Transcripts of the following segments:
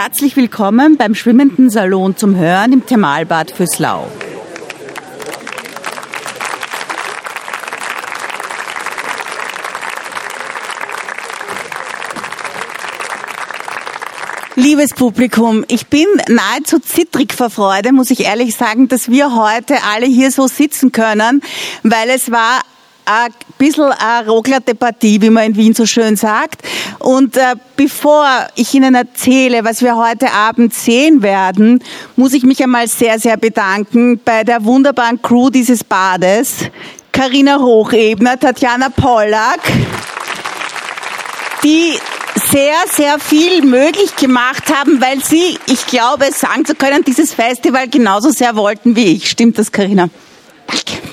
Herzlich willkommen beim Schwimmenden Salon zum Hören im Thermalbad Füßlau. Liebes Publikum, ich bin nahezu zittrig vor Freude, muss ich ehrlich sagen, dass wir heute alle hier so sitzen können, weil es war ein bisschen eine roglerte Partie, wie man in Wien so schön sagt. Und äh, bevor ich Ihnen erzähle, was wir heute Abend sehen werden, muss ich mich einmal sehr, sehr bedanken bei der wunderbaren Crew dieses Bades. Karina Hochebner, Tatjana Pollack, die sehr, sehr viel möglich gemacht haben, weil sie, ich glaube, sagen zu können, dieses Festival genauso sehr wollten wie ich. Stimmt das, Karina?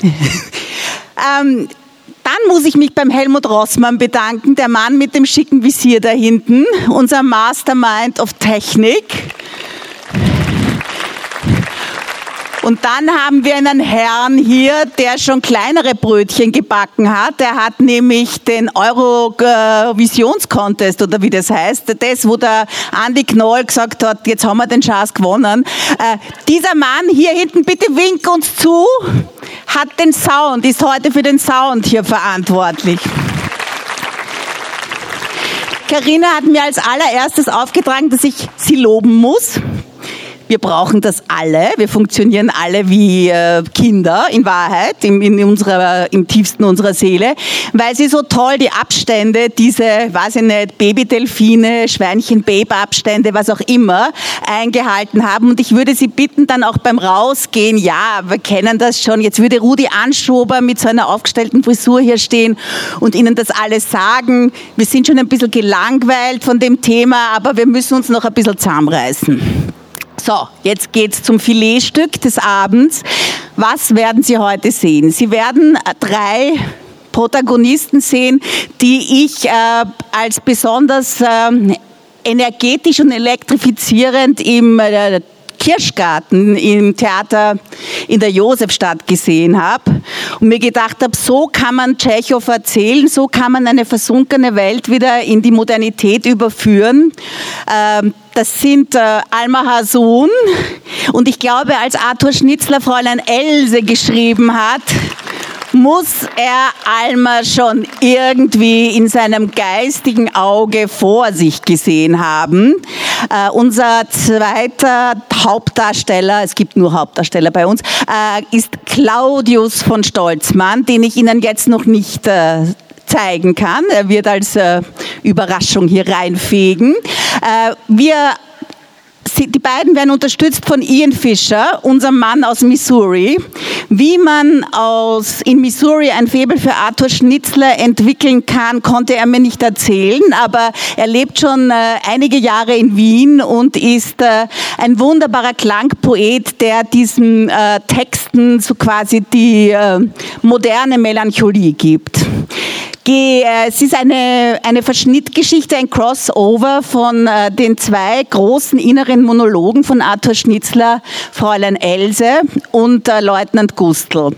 ähm, dann muss ich mich beim Helmut Rossmann bedanken, der Mann mit dem schicken Visier da hinten, unser Mastermind of Technik. Und dann haben wir einen Herrn hier, der schon kleinere Brötchen gebacken hat. Der hat nämlich den Eurovisions-Contest oder wie das heißt, das, wo der Andi Knoll gesagt hat, jetzt haben wir den Schatz gewonnen. Äh, dieser Mann hier hinten, bitte wink uns zu, hat den Sound, ist heute für den Sound hier verantwortlich. Karina hat mir als allererstes aufgetragen, dass ich sie loben muss. Wir brauchen das alle. Wir funktionieren alle wie äh, Kinder in Wahrheit, im, in unserer, im tiefsten unserer Seele, weil sie so toll die Abstände, diese, weiß ich nicht, Babydelfine, Schweinchen-Babe-Abstände, was auch immer, eingehalten haben. Und ich würde Sie bitten, dann auch beim Rausgehen, ja, wir kennen das schon, jetzt würde Rudi Anschober mit so einer aufgestellten Frisur hier stehen und Ihnen das alles sagen. Wir sind schon ein bisschen gelangweilt von dem Thema, aber wir müssen uns noch ein bisschen zusammenreißen. So, jetzt geht's zum Filetstück des Abends. Was werden Sie heute sehen? Sie werden drei Protagonisten sehen, die ich äh, als besonders äh, energetisch und elektrifizierend im äh, Kirschgarten im Theater in der Josefstadt gesehen habe und mir gedacht habe, so kann man Tschechow erzählen, so kann man eine versunkene Welt wieder in die Modernität überführen. Ähm, das sind äh, Alma Hasun und ich glaube, als Arthur Schnitzler Fräulein Else geschrieben hat, muss er Alma schon irgendwie in seinem geistigen Auge vor sich gesehen haben. Äh, unser zweiter Hauptdarsteller, es gibt nur Hauptdarsteller bei uns, äh, ist Claudius von Stolzmann, den ich Ihnen jetzt noch nicht äh, zeigen kann. Er wird als äh, Überraschung hier reinfegen. Äh, wir die beiden werden unterstützt von Ian Fisher, unserem Mann aus Missouri. Wie man aus, in Missouri ein Faible für Arthur Schnitzler entwickeln kann, konnte er mir nicht erzählen, aber er lebt schon äh, einige Jahre in Wien und ist äh, ein wunderbarer Klangpoet, der diesen äh, Texten so quasi die äh, moderne Melancholie gibt. Äh, es ist eine, eine Verschnittgeschichte, ein Crossover von äh, den zwei großen inneren Monologen von Arthur Schnitzler, Fräulein Else und äh, Leutnant Gustl.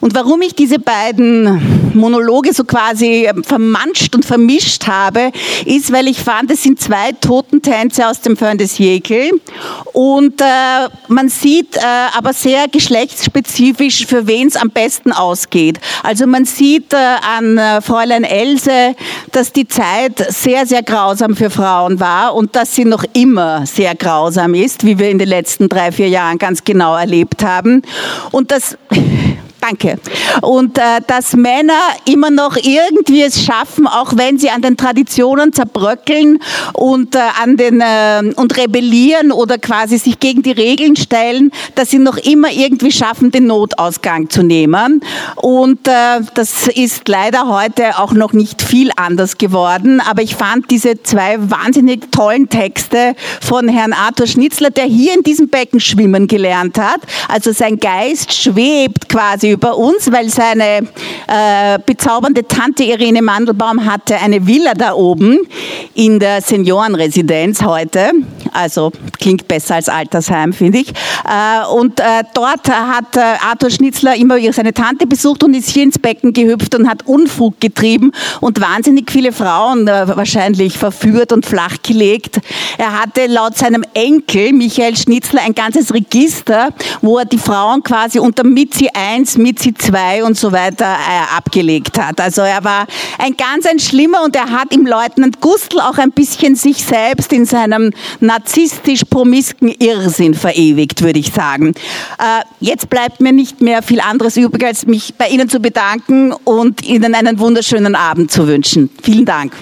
Und warum ich diese beiden Monologe so quasi vermanscht und vermischt habe, ist, weil ich fand, es sind zwei Totentänze aus dem Föhn des Jekyll und man sieht aber sehr geschlechtsspezifisch, für wen es am besten ausgeht. Also man sieht an Fräulein Fräulein Else, dass die Zeit sehr, sehr grausam für Frauen war und dass sie noch immer sehr grausam ist, wie wir in den letzten drei, vier Jahren ganz genau erlebt haben. Und das Danke. Und äh, dass Männer immer noch irgendwie es schaffen, auch wenn sie an den Traditionen zerbröckeln und äh, an den äh, und rebellieren oder quasi sich gegen die Regeln stellen, dass sie noch immer irgendwie schaffen, den Notausgang zu nehmen. Und äh, das ist leider heute auch noch nicht viel anders geworden. Aber ich fand diese zwei wahnsinnig tollen Texte von Herrn Arthur Schnitzler, der hier in diesem Becken schwimmen gelernt hat. Also sein Geist schwebt quasi über uns, weil seine äh, bezaubernde Tante Irene Mandelbaum hatte eine Villa da oben in der Seniorenresidenz heute. Also klingt besser als Altersheim, finde ich. Äh, und äh, dort hat äh, Arthur Schnitzler immer seine Tante besucht und ist hier ins Becken gehüpft und hat Unfug getrieben und wahnsinnig viele Frauen äh, wahrscheinlich verführt und flachgelegt. Er hatte laut seinem Enkel Michael Schnitzler ein ganzes Register, wo er die Frauen quasi unter Mitzi 1, Mitzi 2 und so weiter äh, abgelegt hat. Also er war ein ganz ein schlimmer und er hat im Leutnant Gustl auch ein bisschen sich selbst in seinem narzisstisch promisken Irrsinn verewigt, würde ich sagen. Äh, jetzt bleibt mir nicht mehr viel anderes übrig, als mich bei Ihnen zu bedanken und Ihnen einen wunderschönen Abend zu wünschen. Vielen Dank.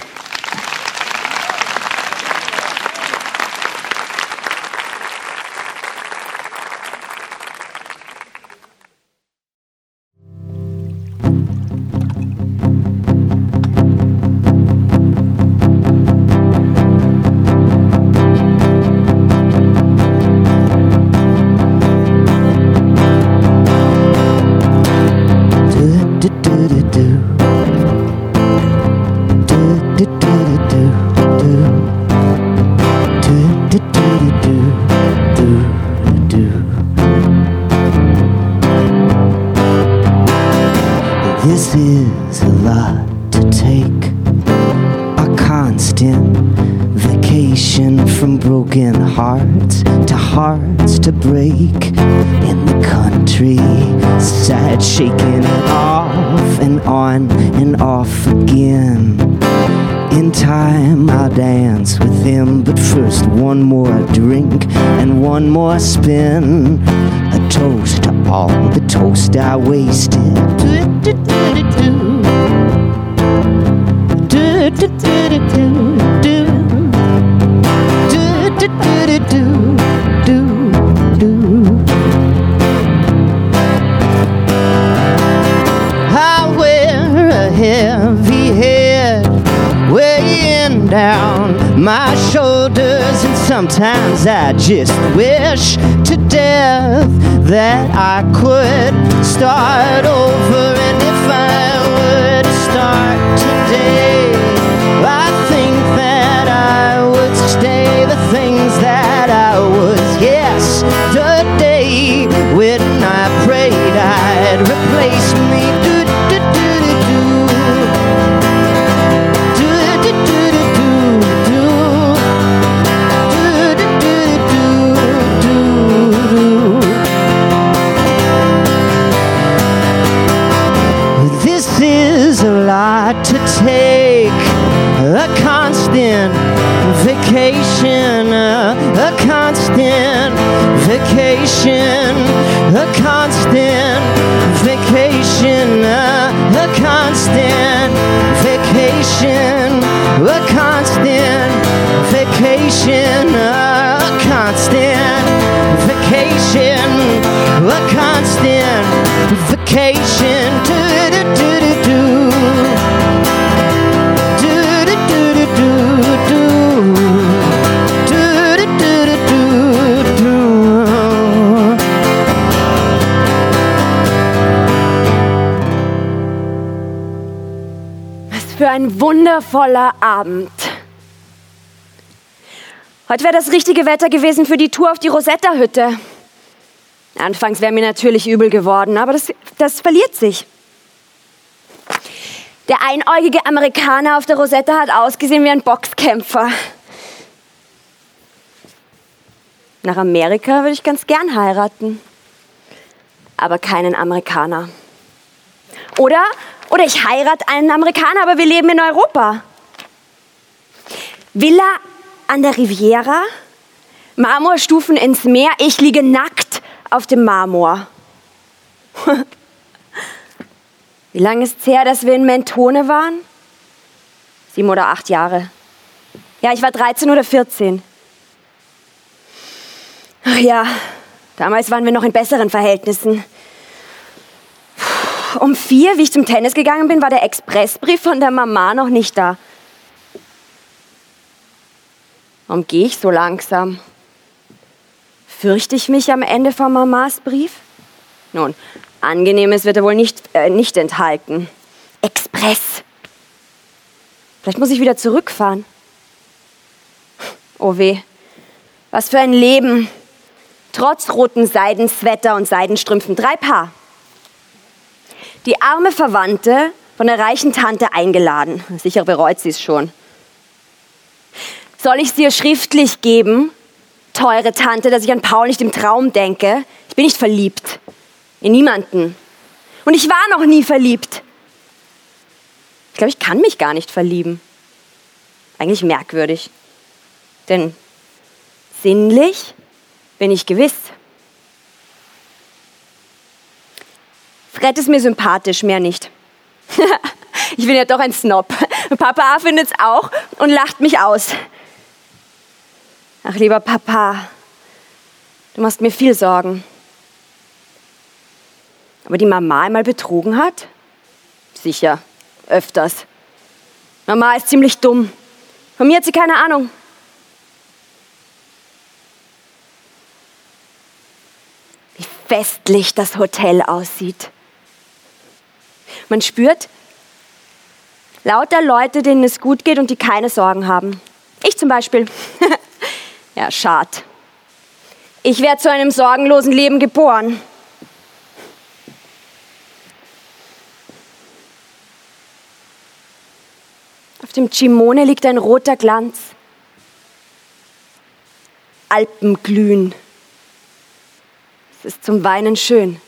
reaching from broken hearts to hearts to break in the country, sad shaking it off and on and off again. In time, I'll dance with them, but first, one more drink and one more spin. A toast to all the toast I wasted. Do, do, do, do, do. Do, do, do, do, do. Heavy head weighing down my shoulders, and sometimes I just wish to death that I could start over. And if I would start today, I think that I would stay the things that I was. Yes, the day when I prayed I'd replace vacation, a constant vacation, a, constant vacation, a constant vacation, a constant vacation, a constant vacation. Do, do, do, do. Wundervoller Abend. Heute wäre das richtige Wetter gewesen für die Tour auf die Rosetta-Hütte. Anfangs wäre mir natürlich übel geworden, aber das, das verliert sich. Der einäugige Amerikaner auf der Rosetta hat ausgesehen wie ein Boxkämpfer. Nach Amerika würde ich ganz gern heiraten. Aber keinen Amerikaner. Oder oder ich heirate einen Amerikaner, aber wir leben in Europa. Villa an der Riviera, Marmorstufen ins Meer, ich liege nackt auf dem Marmor. Wie lange ist es her, dass wir in Mentone waren? Sieben oder acht Jahre. Ja, ich war 13 oder 14. Ach ja, damals waren wir noch in besseren Verhältnissen um vier, wie ich zum Tennis gegangen bin, war der Expressbrief von der Mama noch nicht da. Warum gehe ich so langsam? Fürchte ich mich am Ende von Mamas Brief? Nun, Angenehmes wird er wohl nicht, äh, nicht enthalten. Express. Vielleicht muss ich wieder zurückfahren. Oh weh. Was für ein Leben. Trotz roten Seidensweater und Seidenstrümpfen. Drei Paar. Die arme Verwandte von der reichen Tante eingeladen. Sicher bereut sie es schon. Soll ich es dir schriftlich geben, teure Tante, dass ich an Paul nicht im Traum denke? Ich bin nicht verliebt. In niemanden. Und ich war noch nie verliebt. Ich glaube, ich kann mich gar nicht verlieben. Eigentlich merkwürdig. Denn sinnlich bin ich gewiss. Fred ist mir sympathisch, mehr nicht. ich bin ja doch ein Snob. Papa findet es auch und lacht mich aus. Ach, lieber Papa, du machst mir viel Sorgen. Aber die Mama einmal betrogen hat? Sicher, öfters. Mama ist ziemlich dumm. Von mir hat sie keine Ahnung. Wie festlich das Hotel aussieht. Man spürt lauter Leute, denen es gut geht und die keine Sorgen haben. Ich zum Beispiel. ja, schade. Ich werde zu einem sorgenlosen Leben geboren. Auf dem Cimone liegt ein roter Glanz. Alpen glühen. Es ist zum Weinen schön.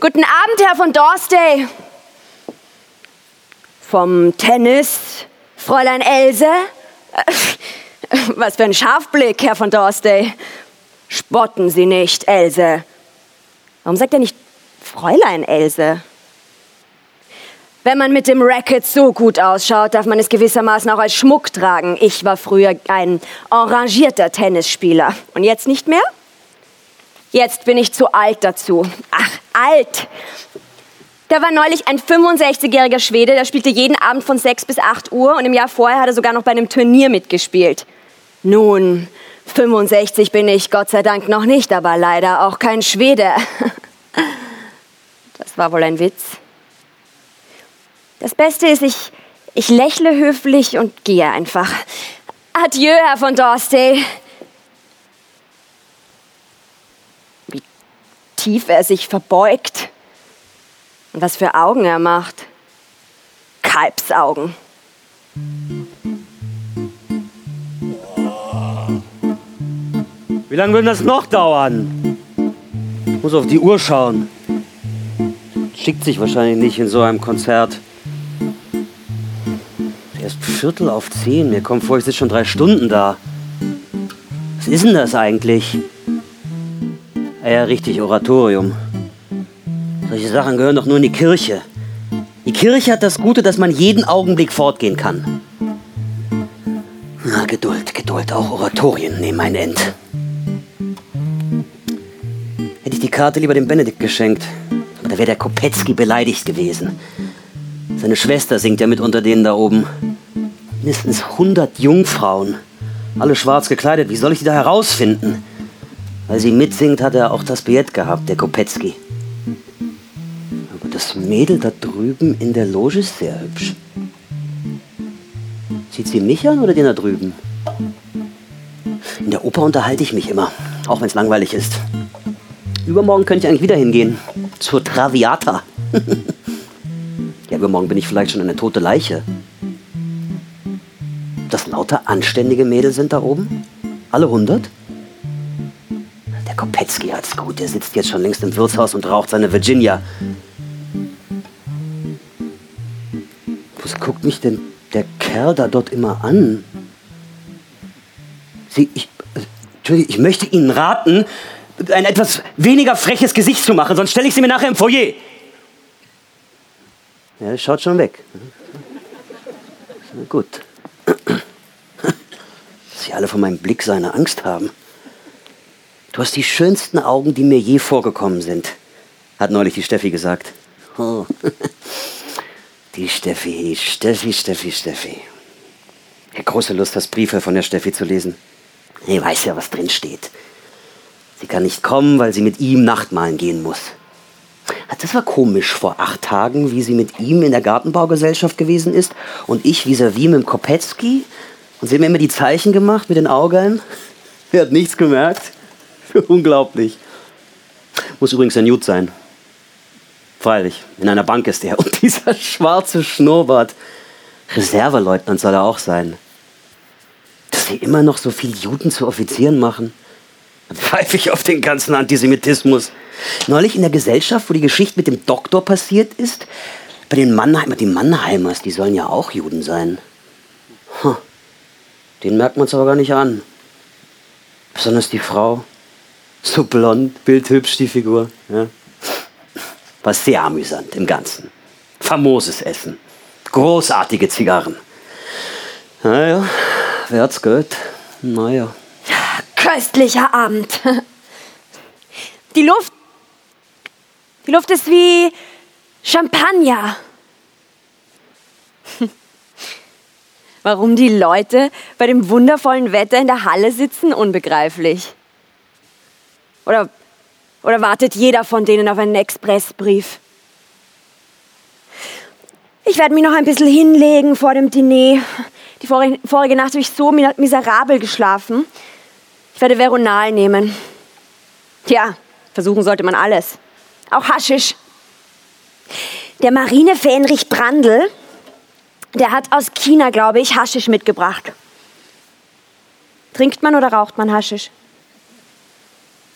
Guten Abend, Herr von Dorstey. Vom Tennis, Fräulein Else. Was für ein Scharfblick, Herr von Dorstey. Spotten Sie nicht, Else. Warum sagt er nicht Fräulein Else? Wenn man mit dem Racket so gut ausschaut, darf man es gewissermaßen auch als Schmuck tragen. Ich war früher ein arrangierter Tennisspieler. Und jetzt nicht mehr? Jetzt bin ich zu alt dazu. Ach, alt. Da war neulich ein 65-jähriger Schwede, der spielte jeden Abend von 6 bis 8 Uhr und im Jahr vorher hat er sogar noch bei einem Turnier mitgespielt. Nun, 65 bin ich Gott sei Dank noch nicht, aber leider auch kein Schwede. Das war wohl ein Witz. Das Beste ist, ich, ich lächle höflich und gehe einfach. Adieu, Herr von Dorstey. Tief er sich verbeugt. Und was für Augen er macht. Kalbsaugen. Wie lange wird das noch dauern? Ich muss auf die Uhr schauen. Schickt sich wahrscheinlich nicht in so einem Konzert. Erst Viertel auf zehn. Mir kommt vor, ich sitze schon drei Stunden da. Was ist denn das eigentlich? Ah ja, richtig, Oratorium. Solche Sachen gehören doch nur in die Kirche. Die Kirche hat das Gute, dass man jeden Augenblick fortgehen kann. Na, Geduld, Geduld. Auch Oratorien nehmen ein End. Hätte ich die Karte lieber dem Benedikt geschenkt. Aber da wäre der Kopetzky beleidigt gewesen. Seine Schwester singt ja mit unter denen da oben. Mindestens 100 Jungfrauen. Alle schwarz gekleidet. Wie soll ich die da herausfinden? Weil sie mitsingt, hat er auch das Billett gehabt, der Kopetzky. Aber das Mädel da drüben in der Loge ist sehr hübsch. Sieht sie mich an oder den da drüben? In der Oper unterhalte ich mich immer, auch wenn es langweilig ist. Übermorgen könnte ich eigentlich wieder hingehen. Zur Traviata. ja, übermorgen bin ich vielleicht schon eine tote Leiche. Das lauter anständige Mädel sind da oben? Alle hundert? Kopetzky hat's gut. Der sitzt jetzt schon längst im Wirtshaus und raucht seine Virginia. Was guckt mich denn der Kerl da dort immer an? Sie, ich, Entschuldigung, ich möchte Ihnen raten, ein etwas weniger freches Gesicht zu machen, sonst stelle ich Sie mir nachher im Foyer. Ja, schaut schon weg. Na gut. Sie alle von meinem Blick so eine Angst haben. Du hast die schönsten Augen, die mir je vorgekommen sind, hat neulich die Steffi gesagt. Oh. Die Steffi, Steffi, Steffi, Steffi. Ich hätte große Lust, das Briefe von der Steffi zu lesen. Nee, weiß ja, was drin steht. Sie kann nicht kommen, weil sie mit ihm Nachtmahlen gehen muss. Das war komisch vor acht Tagen, wie sie mit ihm in der Gartenbaugesellschaft gewesen ist und ich vis-à-vis mit dem Kopetzky. Und sie haben mir immer die Zeichen gemacht mit den Augen. Er hat nichts gemerkt. Unglaublich. Muss übrigens ein Jud sein. Freilich, in einer Bank ist er. Und dieser schwarze Schnurrbart. Reserveleutnant soll er auch sein. Dass sie immer noch so viel Juden zu Offizieren machen. Pfeife ich auf den ganzen Antisemitismus. Neulich in der Gesellschaft, wo die Geschichte mit dem Doktor passiert ist, bei den Mannheimer, die Mannheimers, die sollen ja auch Juden sein. Huh. Den merkt man es aber gar nicht an. Besonders die Frau. So blond, bildhübsch die Figur. Ja. War sehr amüsant im Ganzen. Famoses Essen. Großartige Zigarren. Naja, wer hat's gehört? Naja. Köstlicher Abend. Die Luft. Die Luft ist wie Champagner. Warum die Leute bei dem wundervollen Wetter in der Halle sitzen, unbegreiflich. Oder, oder wartet jeder von denen auf einen Expressbrief? Ich werde mich noch ein bisschen hinlegen vor dem Diner. Die vorige, Nacht habe ich so miserabel geschlafen. Ich werde Veronal nehmen. Tja, versuchen sollte man alles. Auch Haschisch. Der Marinefähnrich Brandl, der hat aus China, glaube ich, Haschisch mitgebracht. Trinkt man oder raucht man Haschisch?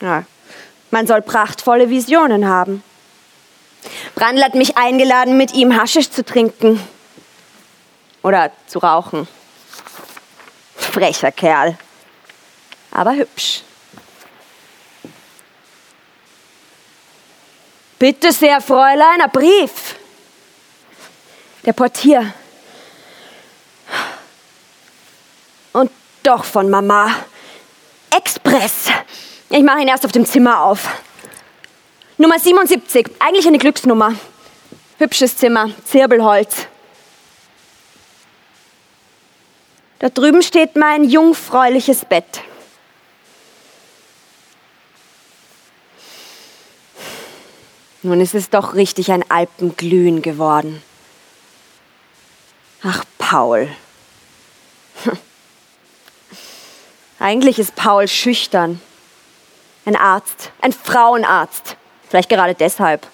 Ja, man soll prachtvolle Visionen haben. Brandl hat mich eingeladen, mit ihm Haschisch zu trinken. Oder zu rauchen. Frecher Kerl. Aber hübsch. Bitte sehr, Fräulein, ein Brief. Der Portier. Und doch von Mama. Express. Ich mache ihn erst auf dem Zimmer auf. Nummer 77, eigentlich eine Glücksnummer. Hübsches Zimmer, Zirbelholz. Da drüben steht mein jungfräuliches Bett. Nun ist es doch richtig ein Alpenglühen geworden. Ach, Paul. Eigentlich ist Paul schüchtern. Ein Arzt, ein Frauenarzt. Vielleicht gerade deshalb.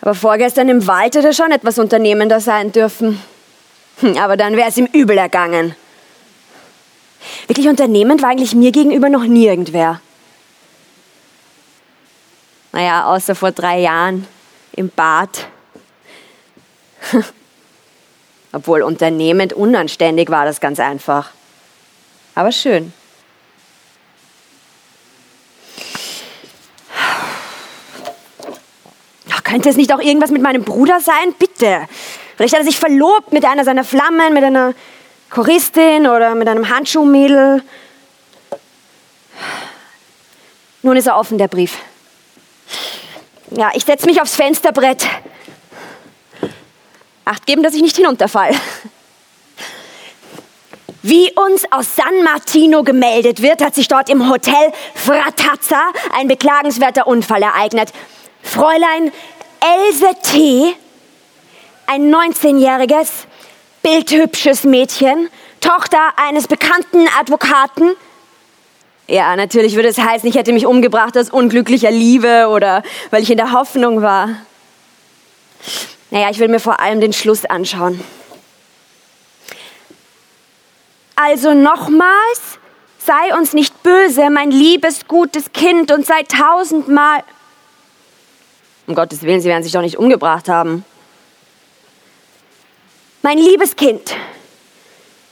Aber vorgestern im Wald hätte schon etwas unternehmender sein dürfen. Hm, aber dann wäre es ihm übel ergangen. Wirklich unternehmend war eigentlich mir gegenüber noch nie irgendwer. Naja, außer vor drei Jahren im Bad. Obwohl unternehmend unanständig war das ganz einfach. Aber schön. Könnte es nicht auch irgendwas mit meinem Bruder sein? Bitte. Vielleicht hat er sich verlobt mit einer seiner Flammen, mit einer Choristin oder mit einem Handschuhmädel. Nun ist er offen, der Brief. Ja, ich setze mich aufs Fensterbrett. Acht geben, dass ich nicht hinunterfall. Wie uns aus San Martino gemeldet wird, hat sich dort im Hotel Fratazza ein beklagenswerter Unfall ereignet. Fräulein Else T., ein 19-jähriges, bildhübsches Mädchen, Tochter eines bekannten Advokaten. Ja, natürlich würde es heißen, ich hätte mich umgebracht aus unglücklicher Liebe oder weil ich in der Hoffnung war. Naja, ich will mir vor allem den Schluss anschauen. Also nochmals, sei uns nicht böse, mein liebes, gutes Kind, und sei tausendmal um Gottes Willen, Sie werden sich doch nicht umgebracht haben. Mein liebes Kind,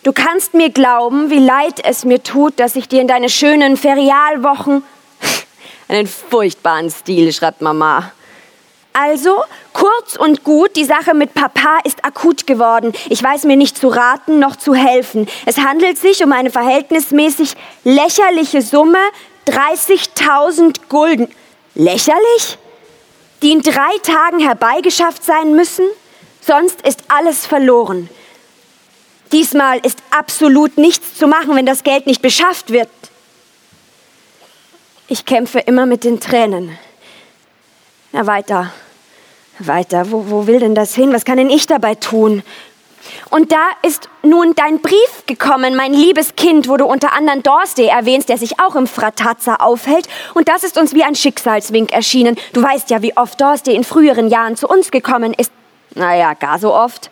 du kannst mir glauben, wie leid es mir tut, dass ich dir in deine schönen Ferialwochen einen furchtbaren Stil, schreibt Mama. Also, kurz und gut, die Sache mit Papa ist akut geworden. Ich weiß mir nicht zu raten noch zu helfen. Es handelt sich um eine verhältnismäßig lächerliche Summe, 30.000 Gulden. Lächerlich? Die in drei Tagen herbeigeschafft sein müssen, sonst ist alles verloren. Diesmal ist absolut nichts zu machen, wenn das Geld nicht beschafft wird. Ich kämpfe immer mit den Tränen. Na weiter, weiter. Wo, wo will denn das hin? Was kann denn ich dabei tun? Und da ist nun dein Brief gekommen, mein liebes Kind, wo du unter anderem Dorsey erwähnst, der sich auch im Fratazza aufhält. Und das ist uns wie ein Schicksalswink erschienen. Du weißt ja, wie oft Dorsey in früheren Jahren zu uns gekommen ist. Naja, gar so oft.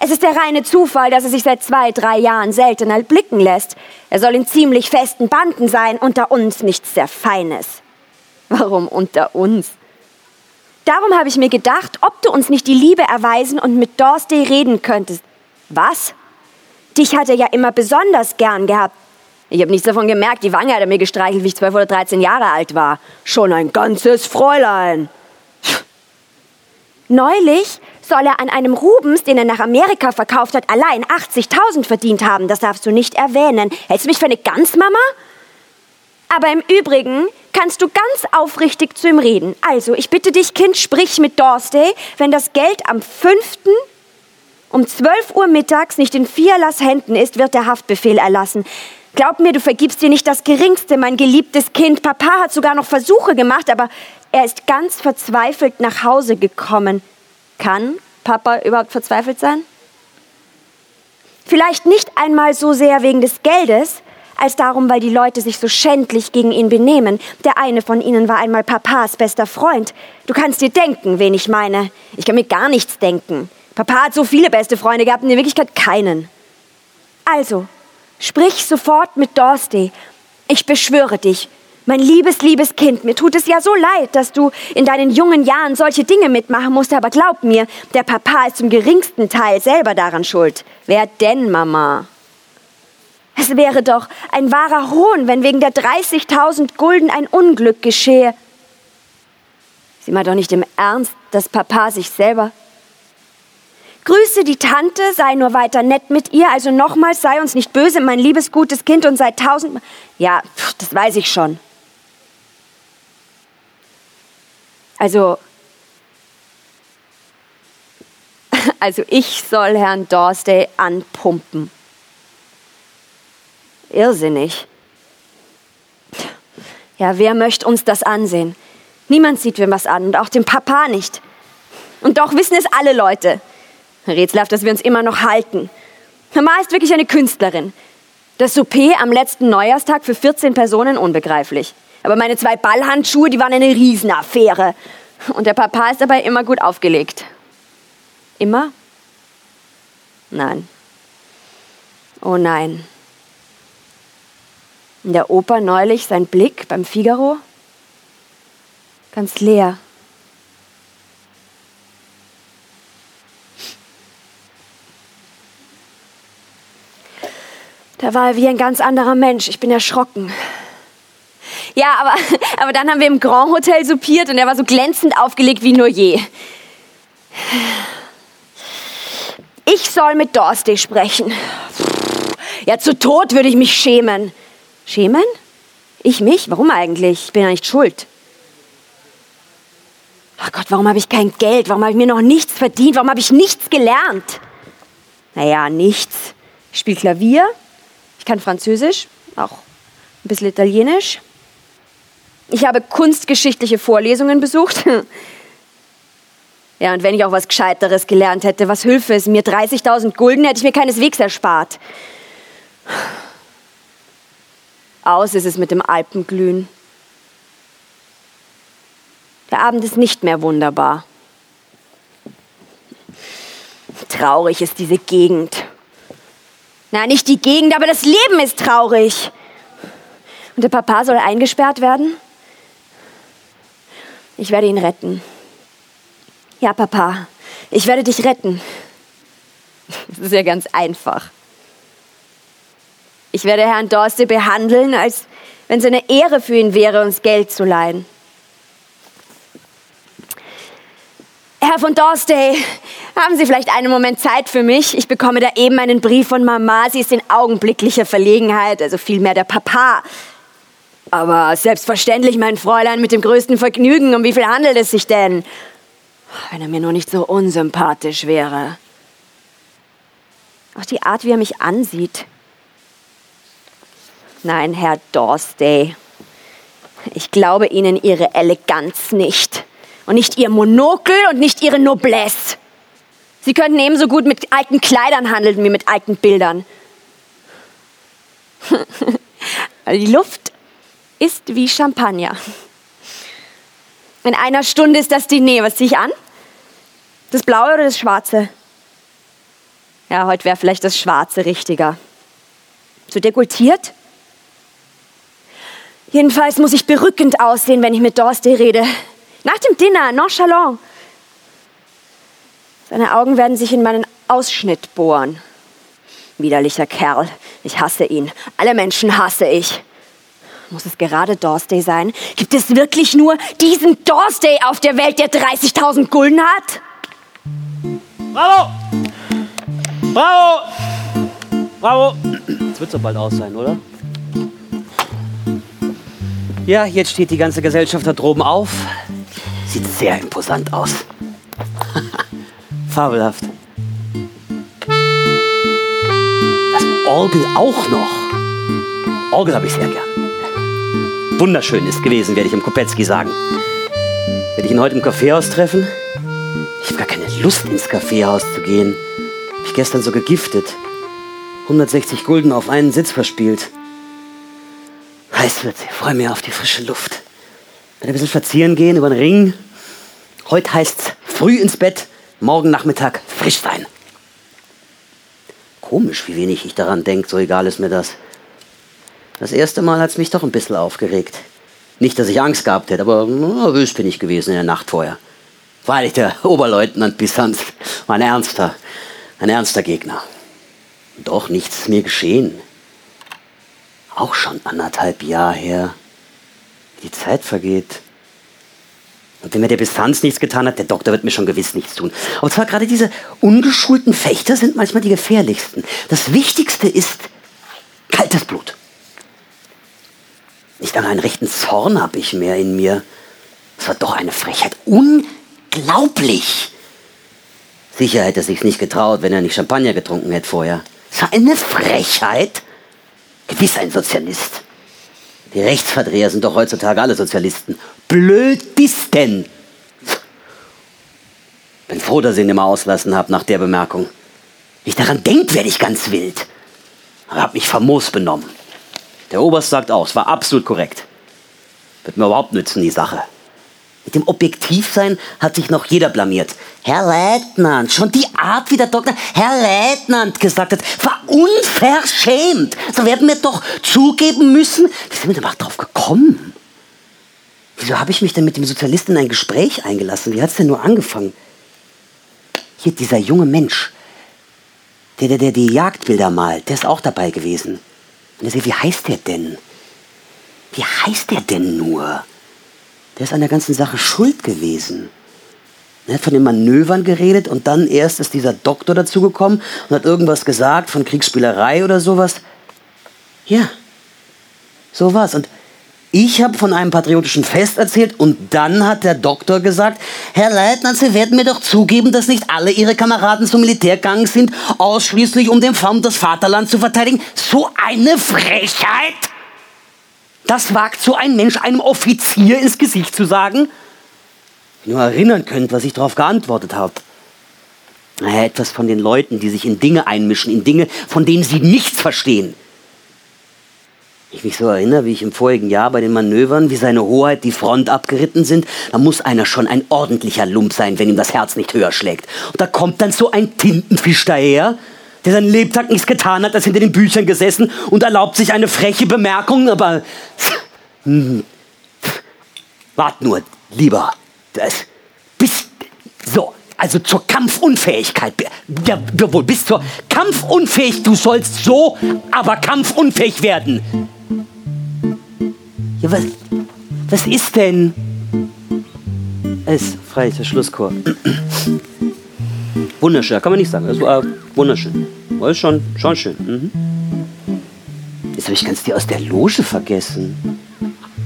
Es ist der reine Zufall, dass er sich seit zwei, drei Jahren seltener blicken lässt. Er soll in ziemlich festen Banden sein, unter uns nichts sehr Feines. Warum unter uns? Darum habe ich mir gedacht, ob du uns nicht die Liebe erweisen und mit Dorsey reden könntest. Was? Dich hat er ja immer besonders gern gehabt. Ich habe nichts davon gemerkt, die Wange hat er mir gestreichelt, wie ich zwölf oder dreizehn Jahre alt war. Schon ein ganzes Fräulein. Neulich soll er an einem Rubens, den er nach Amerika verkauft hat, allein 80.000 verdient haben. Das darfst du nicht erwähnen. Hältst du mich für eine Ganzmama? Aber im Übrigen kannst du ganz aufrichtig zu ihm reden. Also, ich bitte dich, Kind, sprich mit Dorsey, wenn das Geld am 5. um 12 Uhr mittags nicht in Fialas Händen ist, wird der Haftbefehl erlassen. Glaub mir, du vergibst dir nicht das Geringste, mein geliebtes Kind. Papa hat sogar noch Versuche gemacht, aber er ist ganz verzweifelt nach Hause gekommen. Kann Papa überhaupt verzweifelt sein? Vielleicht nicht einmal so sehr wegen des Geldes, als darum, weil die Leute sich so schändlich gegen ihn benehmen. Der eine von ihnen war einmal Papas bester Freund. Du kannst dir denken, wen ich meine. Ich kann mir gar nichts denken. Papa hat so viele beste Freunde gehabt und in Wirklichkeit keinen. Also, sprich sofort mit Dorsey. Ich beschwöre dich, mein liebes, liebes Kind, mir tut es ja so leid, dass du in deinen jungen Jahren solche Dinge mitmachen musst, aber glaub mir, der Papa ist zum geringsten Teil selber daran schuld. Wer denn, Mama? Es wäre doch ein wahrer Hohn, wenn wegen der 30.000 Gulden ein Unglück geschehe. Sie meint doch nicht im Ernst, dass Papa sich selber. Grüße die Tante, sei nur weiter nett mit ihr, also nochmals sei uns nicht böse, mein liebes gutes Kind und sei tausend. Ja, das weiß ich schon. Also, also ich soll Herrn Dorsey anpumpen. Irrsinnig. Ja, wer möchte uns das ansehen? Niemand sieht mir was an und auch dem Papa nicht. Und doch wissen es alle Leute. Rätselhaft, dass wir uns immer noch halten. Mama ist wirklich eine Künstlerin. Das Souper am letzten Neujahrstag für 14 Personen unbegreiflich. Aber meine zwei Ballhandschuhe, die waren eine Riesenaffäre. Und der Papa ist dabei immer gut aufgelegt. Immer? Nein. Oh nein. In der Oper neulich sein Blick beim Figaro? Ganz leer. Da war er wie ein ganz anderer Mensch. Ich bin erschrocken. Ja, aber, aber dann haben wir im Grand Hotel soupiert und er war so glänzend aufgelegt wie nur je. Ich soll mit Dorsey sprechen. Ja, zu Tod würde ich mich schämen. Schämen? Ich mich? Warum eigentlich? Ich bin ja nicht schuld. Ach Gott, warum habe ich kein Geld? Warum habe ich mir noch nichts verdient? Warum habe ich nichts gelernt? Naja, nichts. Ich spiele Klavier. Ich kann Französisch. Auch ein bisschen Italienisch. Ich habe kunstgeschichtliche Vorlesungen besucht. Ja, und wenn ich auch was Gescheiteres gelernt hätte, was hülfe es mir? 30.000 Gulden hätte ich mir keineswegs erspart. Aus ist es mit dem Alpenglühen. Der Abend ist nicht mehr wunderbar. Traurig ist diese Gegend. Na, nicht die Gegend, aber das Leben ist traurig. Und der Papa soll eingesperrt werden? Ich werde ihn retten. Ja, Papa, ich werde dich retten. Das ist ja ganz einfach. Ich werde Herrn Dorsey behandeln, als wenn es eine Ehre für ihn wäre, uns Geld zu leihen. Herr von Dorsey, haben Sie vielleicht einen Moment Zeit für mich? Ich bekomme da eben einen Brief von Mama. Sie ist in augenblicklicher Verlegenheit, also vielmehr der Papa. Aber selbstverständlich, mein Fräulein, mit dem größten Vergnügen. Um wie viel handelt es sich denn? Wenn er mir nur nicht so unsympathisch wäre. Auch die Art, wie er mich ansieht. Nein, Herr Dorsday. Ich glaube Ihnen Ihre Eleganz nicht. Und nicht Ihr Monokel und nicht Ihre Noblesse. Sie könnten ebenso gut mit alten Kleidern handeln wie mit alten Bildern. Die Luft ist wie Champagner. In einer Stunde ist das Diner. Was ziehe ich an? Das Blaue oder das Schwarze? Ja, heute wäre vielleicht das Schwarze richtiger. Zu dekultiert? Jedenfalls muss ich berückend aussehen, wenn ich mit Dorsey rede. Nach dem Dinner, nonchalant. Seine Augen werden sich in meinen Ausschnitt bohren. Widerlicher Kerl. Ich hasse ihn. Alle Menschen hasse ich. Muss es gerade Dorsday sein? Gibt es wirklich nur diesen Dorsday auf der Welt, der 30.000 Gulden hat? Bravo! Bravo! Bravo! Jetzt wird es doch bald aus sein, oder? Ja, jetzt steht die ganze Gesellschaft da droben auf. Sieht sehr imposant aus. Fabelhaft. Das Orgel auch noch. Orgel habe ich sehr gern. Wunderschön ist gewesen, werde ich im Kopetzky sagen. Werde ich ihn heute im Kaffeehaus treffen? Ich habe gar keine Lust, ins Kaffeehaus zu gehen. Hab ich gestern so gegiftet. 160 Gulden auf einen Sitz verspielt. Heiß wird sie. Freue mich auf die frische Luft. Werde ein bisschen spazieren gehen über den Ring. Heute heißt's früh ins Bett, morgen Nachmittag frisch sein. Komisch, wie wenig ich daran denke, so egal ist mir das. Das erste Mal hat's mich doch ein bisschen aufgeregt. Nicht, dass ich Angst gehabt hätte, aber nervös bin ich gewesen in der Nacht vorher. Weil ich der Oberleutnant Bisanz war ein ernster, ein ernster Gegner. Doch nichts ist mir geschehen. Auch schon anderthalb Jahre her. Die Zeit vergeht. Und wenn mir der Bistanz nichts getan hat, der Doktor wird mir schon gewiss nichts tun. Aber zwar gerade diese ungeschulten Fechter sind manchmal die gefährlichsten. Das Wichtigste ist kaltes Blut. Nicht einmal einen rechten Zorn habe ich mehr in mir. Es war doch eine Frechheit. Unglaublich. Sicher hätte er sich nicht getraut, wenn er nicht Champagner getrunken hätte vorher. Es war eine Frechheit. Gewiss ein Sozialist. Die Rechtsverdreher sind doch heutzutage alle Sozialisten. Blödisten. Bin froh, dass ich ihn immer auslassen habe nach der Bemerkung. Ich daran denkt, werde ich ganz wild. Aber hab mich famos benommen. Der Oberst sagt auch, es war absolut korrekt. Wird mir überhaupt nützen, die Sache. Mit dem Objektivsein hat sich noch jeder blamiert. Herr Leutnant, schon die Art, wie der Doktor Herr Leutnant gesagt hat, war unverschämt. So werden wir doch zugeben müssen. Wie sind wir denn drauf gekommen? Wieso habe ich mich denn mit dem Sozialisten in ein Gespräch eingelassen? Wie hat es denn nur angefangen? Hier, dieser junge Mensch, der, der, der die Jagdbilder malt, der ist auch dabei gewesen. Und er sagt, wie heißt der denn? Wie heißt der denn nur? Der ist an der ganzen Sache schuld gewesen. Er hat von den Manövern geredet und dann erst ist dieser Doktor dazugekommen und hat irgendwas gesagt von Kriegsspielerei oder sowas. Ja, so war's. Und ich habe von einem patriotischen Fest erzählt und dann hat der Doktor gesagt, Herr Leutnant, Sie werden mir doch zugeben, dass nicht alle Ihre Kameraden zum Militär gegangen sind, ausschließlich um den Faum das Vaterland zu verteidigen. So eine Frechheit! Das wagt so ein Mensch einem Offizier ins Gesicht zu sagen? Wenn ihr nur erinnern könnt, was ich darauf geantwortet habe. Naja, etwas von den Leuten, die sich in Dinge einmischen, in Dinge, von denen sie nichts verstehen. Ich mich so erinnere, wie ich im vorigen Jahr bei den Manövern, wie seine Hoheit die Front abgeritten sind, da muss einer schon ein ordentlicher Lump sein, wenn ihm das Herz nicht höher schlägt. Und da kommt dann so ein Tintenfisch daher, der seinen Lebtag nichts getan hat, als hinter den Büchern gesessen und erlaubt sich eine freche Bemerkung, aber... Hm, wart nur, lieber. Das, bis... So, also zur Kampfunfähigkeit. Ja, wohl, bis zur Kampfunfähig. Du sollst so, aber kampfunfähig werden. Ja, was, was ist denn? Es freilich der Schlusschor. Wunderschön, kann man nicht sagen. Das war wunderschön. War schon, schon schön. Mhm. Jetzt habe ich ganz die aus der Loge vergessen,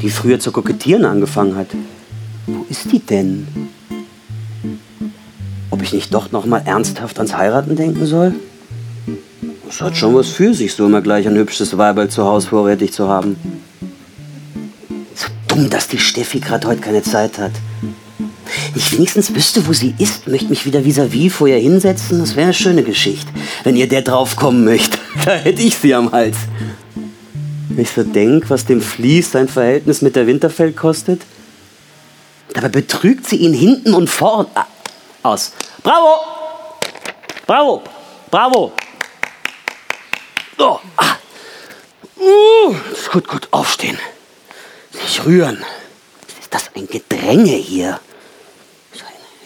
die früher zu kokettieren angefangen hat. Wo ist die denn? Ob ich nicht doch noch mal ernsthaft ans Heiraten denken soll? Das hat schon was für sich, so immer gleich ein hübsches Weiberl zu Hause vorrätig zu haben. So dumm, dass die Steffi gerade heute keine Zeit hat. Ich wenigstens wüsste, wo sie ist, möchte mich wieder vis-à-vis vor ihr hinsetzen, das wäre eine schöne Geschichte. Wenn ihr der draufkommen möchte, da hätte ich sie am Hals. Wenn ich so denke, was dem Vlies sein Verhältnis mit der Winterfeld kostet, dabei betrügt sie ihn hinten und vorn ah, aus. Bravo! Bravo! Bravo! Oh, ah. uh, gut, gut, aufstehen. Sich rühren. Ist das ein Gedränge hier?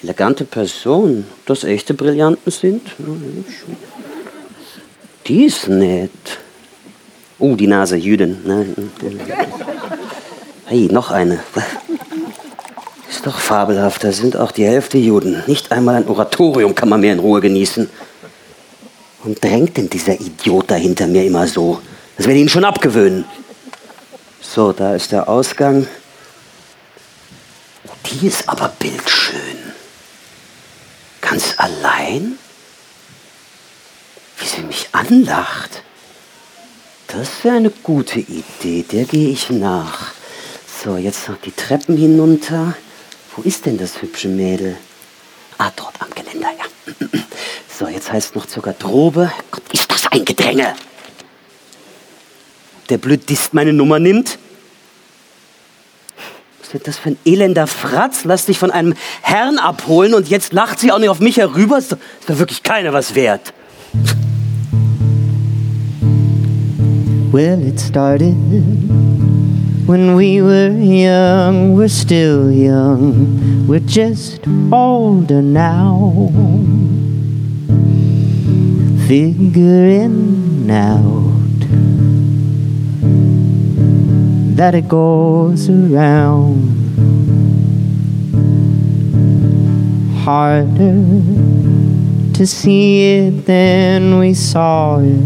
Elegante Person. Das echte Brillanten sind? Die ist nett. Oh, die Nase, Jüdin. Hey, noch eine. Ist doch fabelhaft, da sind auch die Hälfte Juden. Nicht einmal ein Oratorium kann man mehr in Ruhe genießen. Und drängt denn dieser Idiot da hinter mir immer so? Das werde ich ihm schon abgewöhnen. So, da ist der Ausgang. Die ist aber bildschön. Ganz allein? Wie sie mich anlacht. Das wäre eine gute Idee, der gehe ich nach. So, jetzt noch die Treppen hinunter. Wo ist denn das hübsche Mädel? Ah, dort am Geländer, ja. So, jetzt heißt noch zur Garderobe. Gott, ist das ein Gedränge? Der Blödist meine Nummer nimmt? Was das für ein elender Fratz? Lass dich von einem Herrn abholen und jetzt lacht sie auch nicht auf mich herüber. Ist doch, wirklich keiner was wert. Well, it started when we were young. We're still young. We're just older now. Figuring out that it goes around harder to see it than we saw it.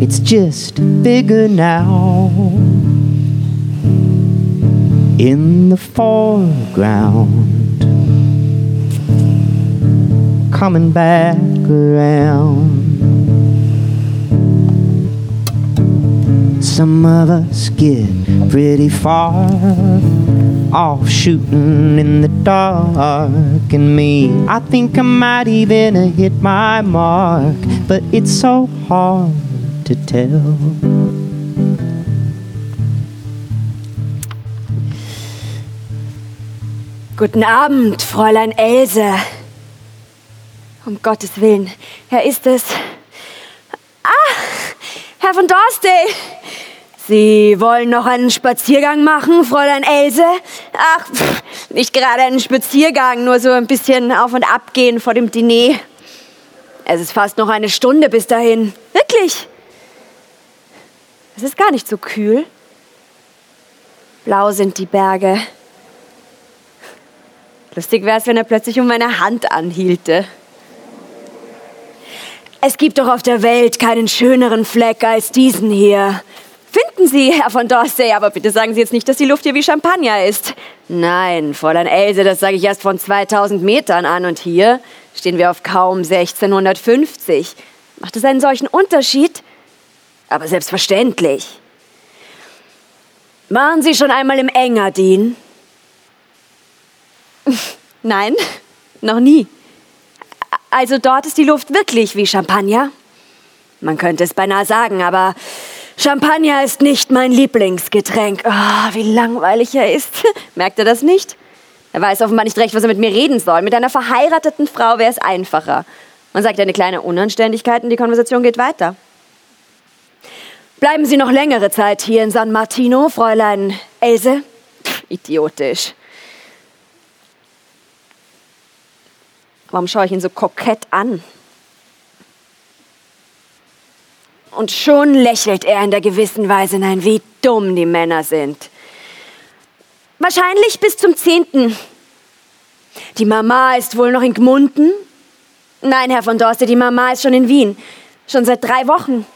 It's just bigger now. In the foreground, coming back around. Some of us get pretty far off shooting in the dark. And me, I think I might even hit my mark, but it's so hard to tell. Guten Abend, Fräulein Else. Um Gottes Willen, Herr ist es. Ah, Herr von Dorstey. Sie wollen noch einen Spaziergang machen, Fräulein Else? Ach, pff, nicht gerade einen Spaziergang, nur so ein bisschen auf und ab gehen vor dem Diner. Es ist fast noch eine Stunde bis dahin. Wirklich. Es ist gar nicht so kühl. Blau sind die Berge. Lustig wäre es, wenn er plötzlich um meine Hand anhielte. Es gibt doch auf der Welt keinen schöneren Fleck als diesen hier. Finden Sie, Herr von Dorsey, aber bitte sagen Sie jetzt nicht, dass die Luft hier wie Champagner ist. Nein, Fräulein Else, das sage ich erst von 2000 Metern an und hier stehen wir auf kaum 1650. Macht es einen solchen Unterschied? Aber selbstverständlich. Waren Sie schon einmal im Engadin? Nein, noch nie. Also dort ist die Luft wirklich wie Champagner? Man könnte es beinahe sagen, aber Champagner ist nicht mein Lieblingsgetränk. Oh, wie langweilig er ist. Merkt er das nicht? Er weiß offenbar nicht recht, was er mit mir reden soll. Mit einer verheirateten Frau wäre es einfacher. Man sagt eine kleine Unanständigkeit und die Konversation geht weiter. Bleiben Sie noch längere Zeit hier in San Martino, Fräulein Else? Pff, idiotisch. Warum schaue ich ihn so kokett an? Und schon lächelt er in der gewissen Weise, nein, wie dumm die Männer sind. Wahrscheinlich bis zum zehnten. Die Mama ist wohl noch in Gmunden? Nein, Herr von Dorste, die Mama ist schon in Wien. Schon seit drei Wochen.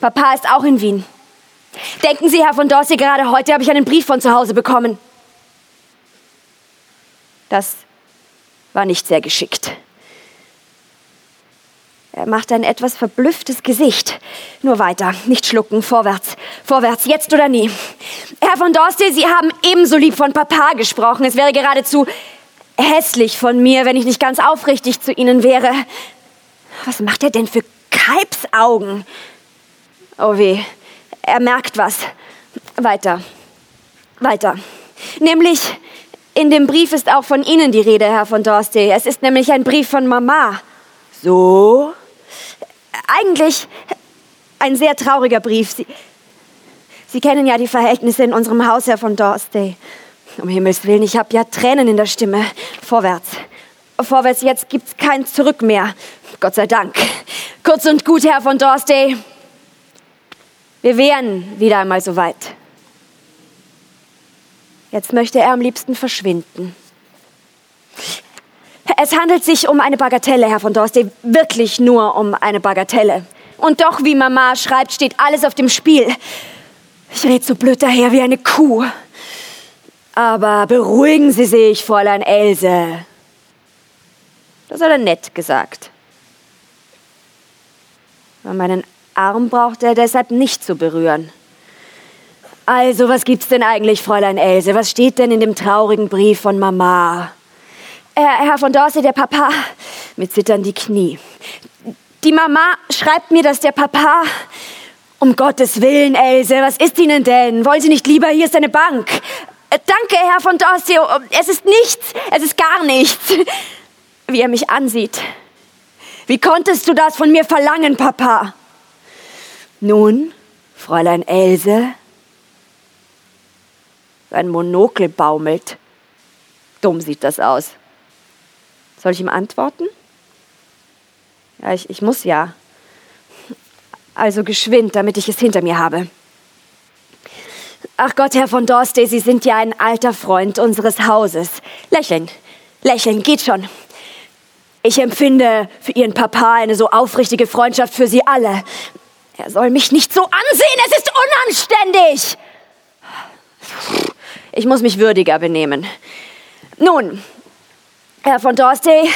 Papa ist auch in Wien. Denken Sie, Herr von Dorste, gerade heute habe ich einen Brief von zu Hause bekommen. Das war nicht sehr geschickt. Er macht ein etwas verblüfftes Gesicht. Nur weiter, nicht schlucken, vorwärts, vorwärts, jetzt oder nie. Herr von Dorsey, Sie haben ebenso lieb von Papa gesprochen. Es wäre geradezu hässlich von mir, wenn ich nicht ganz aufrichtig zu Ihnen wäre. Was macht er denn für Kalbsaugen? Oh weh, er merkt was. Weiter, weiter. Nämlich, in dem Brief ist auch von Ihnen die Rede, Herr von Dorsey. Es ist nämlich ein Brief von Mama. So? Eigentlich ein sehr trauriger Brief. Sie, Sie kennen ja die Verhältnisse in unserem Haus, Herr von Dorsey. Um Himmels Willen, ich habe ja Tränen in der Stimme. Vorwärts. Vorwärts, jetzt gibt's kein Zurück mehr. Gott sei Dank. Kurz und gut, Herr von Dorsey. Wir wären wieder einmal so weit. Jetzt möchte er am liebsten verschwinden. Es handelt sich um eine Bagatelle, Herr von Dorsey. Wirklich nur um eine Bagatelle. Und doch, wie Mama schreibt, steht alles auf dem Spiel. Ich rede so blöd daher wie eine Kuh. Aber beruhigen Sie sich, Fräulein Else. Das hat er nett gesagt. Meinen Arm braucht er deshalb nicht zu berühren. Also, was gibt's denn eigentlich, Fräulein Else? Was steht denn in dem traurigen Brief von Mama? Herr, Herr von Dorsey, der Papa, mit zitternden Knie. Die Mama schreibt mir, dass der Papa. Um Gottes Willen, Else, was ist Ihnen denn? Wollen Sie nicht lieber? Hier ist eine Bank. Äh, danke, Herr von Dorsey. Oh, es ist nichts. Es ist gar nichts. Wie er mich ansieht. Wie konntest du das von mir verlangen, Papa? Nun, Fräulein Else, sein Monokel baumelt. Dumm sieht das aus. Soll ich ihm antworten? Ja, ich, ich muss ja. Also geschwind, damit ich es hinter mir habe. Ach Gott, Herr von Dorstey, Sie sind ja ein alter Freund unseres Hauses. Lächeln, lächeln, geht schon. Ich empfinde für Ihren Papa eine so aufrichtige Freundschaft für Sie alle. Er soll mich nicht so ansehen, es ist unanständig. Ich muss mich würdiger benehmen. Nun, Herr von Dorstey,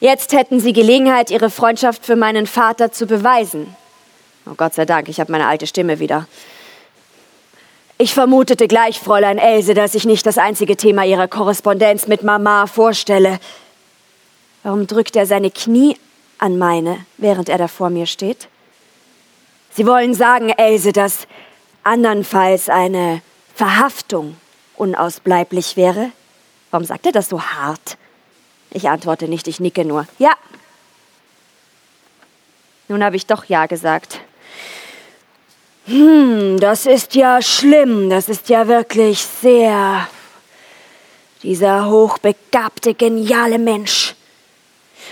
jetzt hätten Sie Gelegenheit, Ihre Freundschaft für meinen Vater zu beweisen. Oh Gott sei Dank, ich habe meine alte Stimme wieder. Ich vermutete gleich, Fräulein Else, dass ich nicht das einzige Thema Ihrer Korrespondenz mit Mama vorstelle. Warum drückt er seine Knie an meine, während er da vor mir steht? Sie wollen sagen, Else, dass andernfalls eine Verhaftung unausbleiblich wäre? Warum sagt er das so hart? Ich antworte nicht, ich nicke nur. Ja. Nun habe ich doch Ja gesagt. Hm, das ist ja schlimm, das ist ja wirklich sehr. Dieser hochbegabte, geniale Mensch.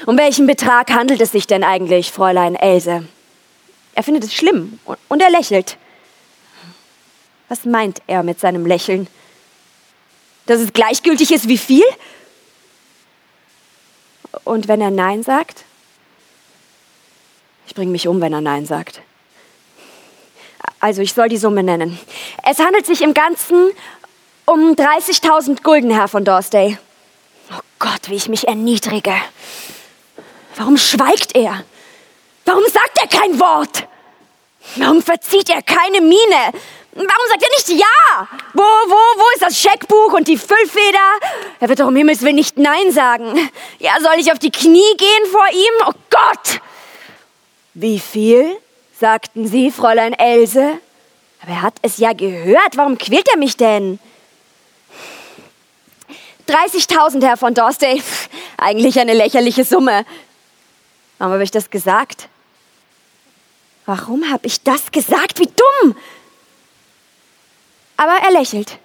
Um welchen Betrag handelt es sich denn eigentlich, Fräulein Else? Er findet es schlimm und er lächelt. Was meint er mit seinem Lächeln? Dass es gleichgültig ist, wie viel? Und wenn er Nein sagt? Ich bringe mich um, wenn er Nein sagt. Also, ich soll die Summe nennen. Es handelt sich im Ganzen um 30.000 Gulden, Herr von Dorsday. Oh Gott, wie ich mich erniedrige. Warum schweigt er? Warum sagt er kein Wort? Warum verzieht er keine Miene? Warum sagt er nicht Ja? Wo, wo, wo ist das Scheckbuch und die Füllfeder? Er wird doch um Himmels Willen nicht Nein sagen. Ja, soll ich auf die Knie gehen vor ihm? Oh Gott! Wie viel? sagten Sie, Fräulein Else. Aber er hat es ja gehört. Warum quält er mich denn? 30.000, Herr von Dorstey. Eigentlich eine lächerliche Summe. Warum habe ich das gesagt? Warum habe ich das gesagt? Wie dumm! Aber er lächelt.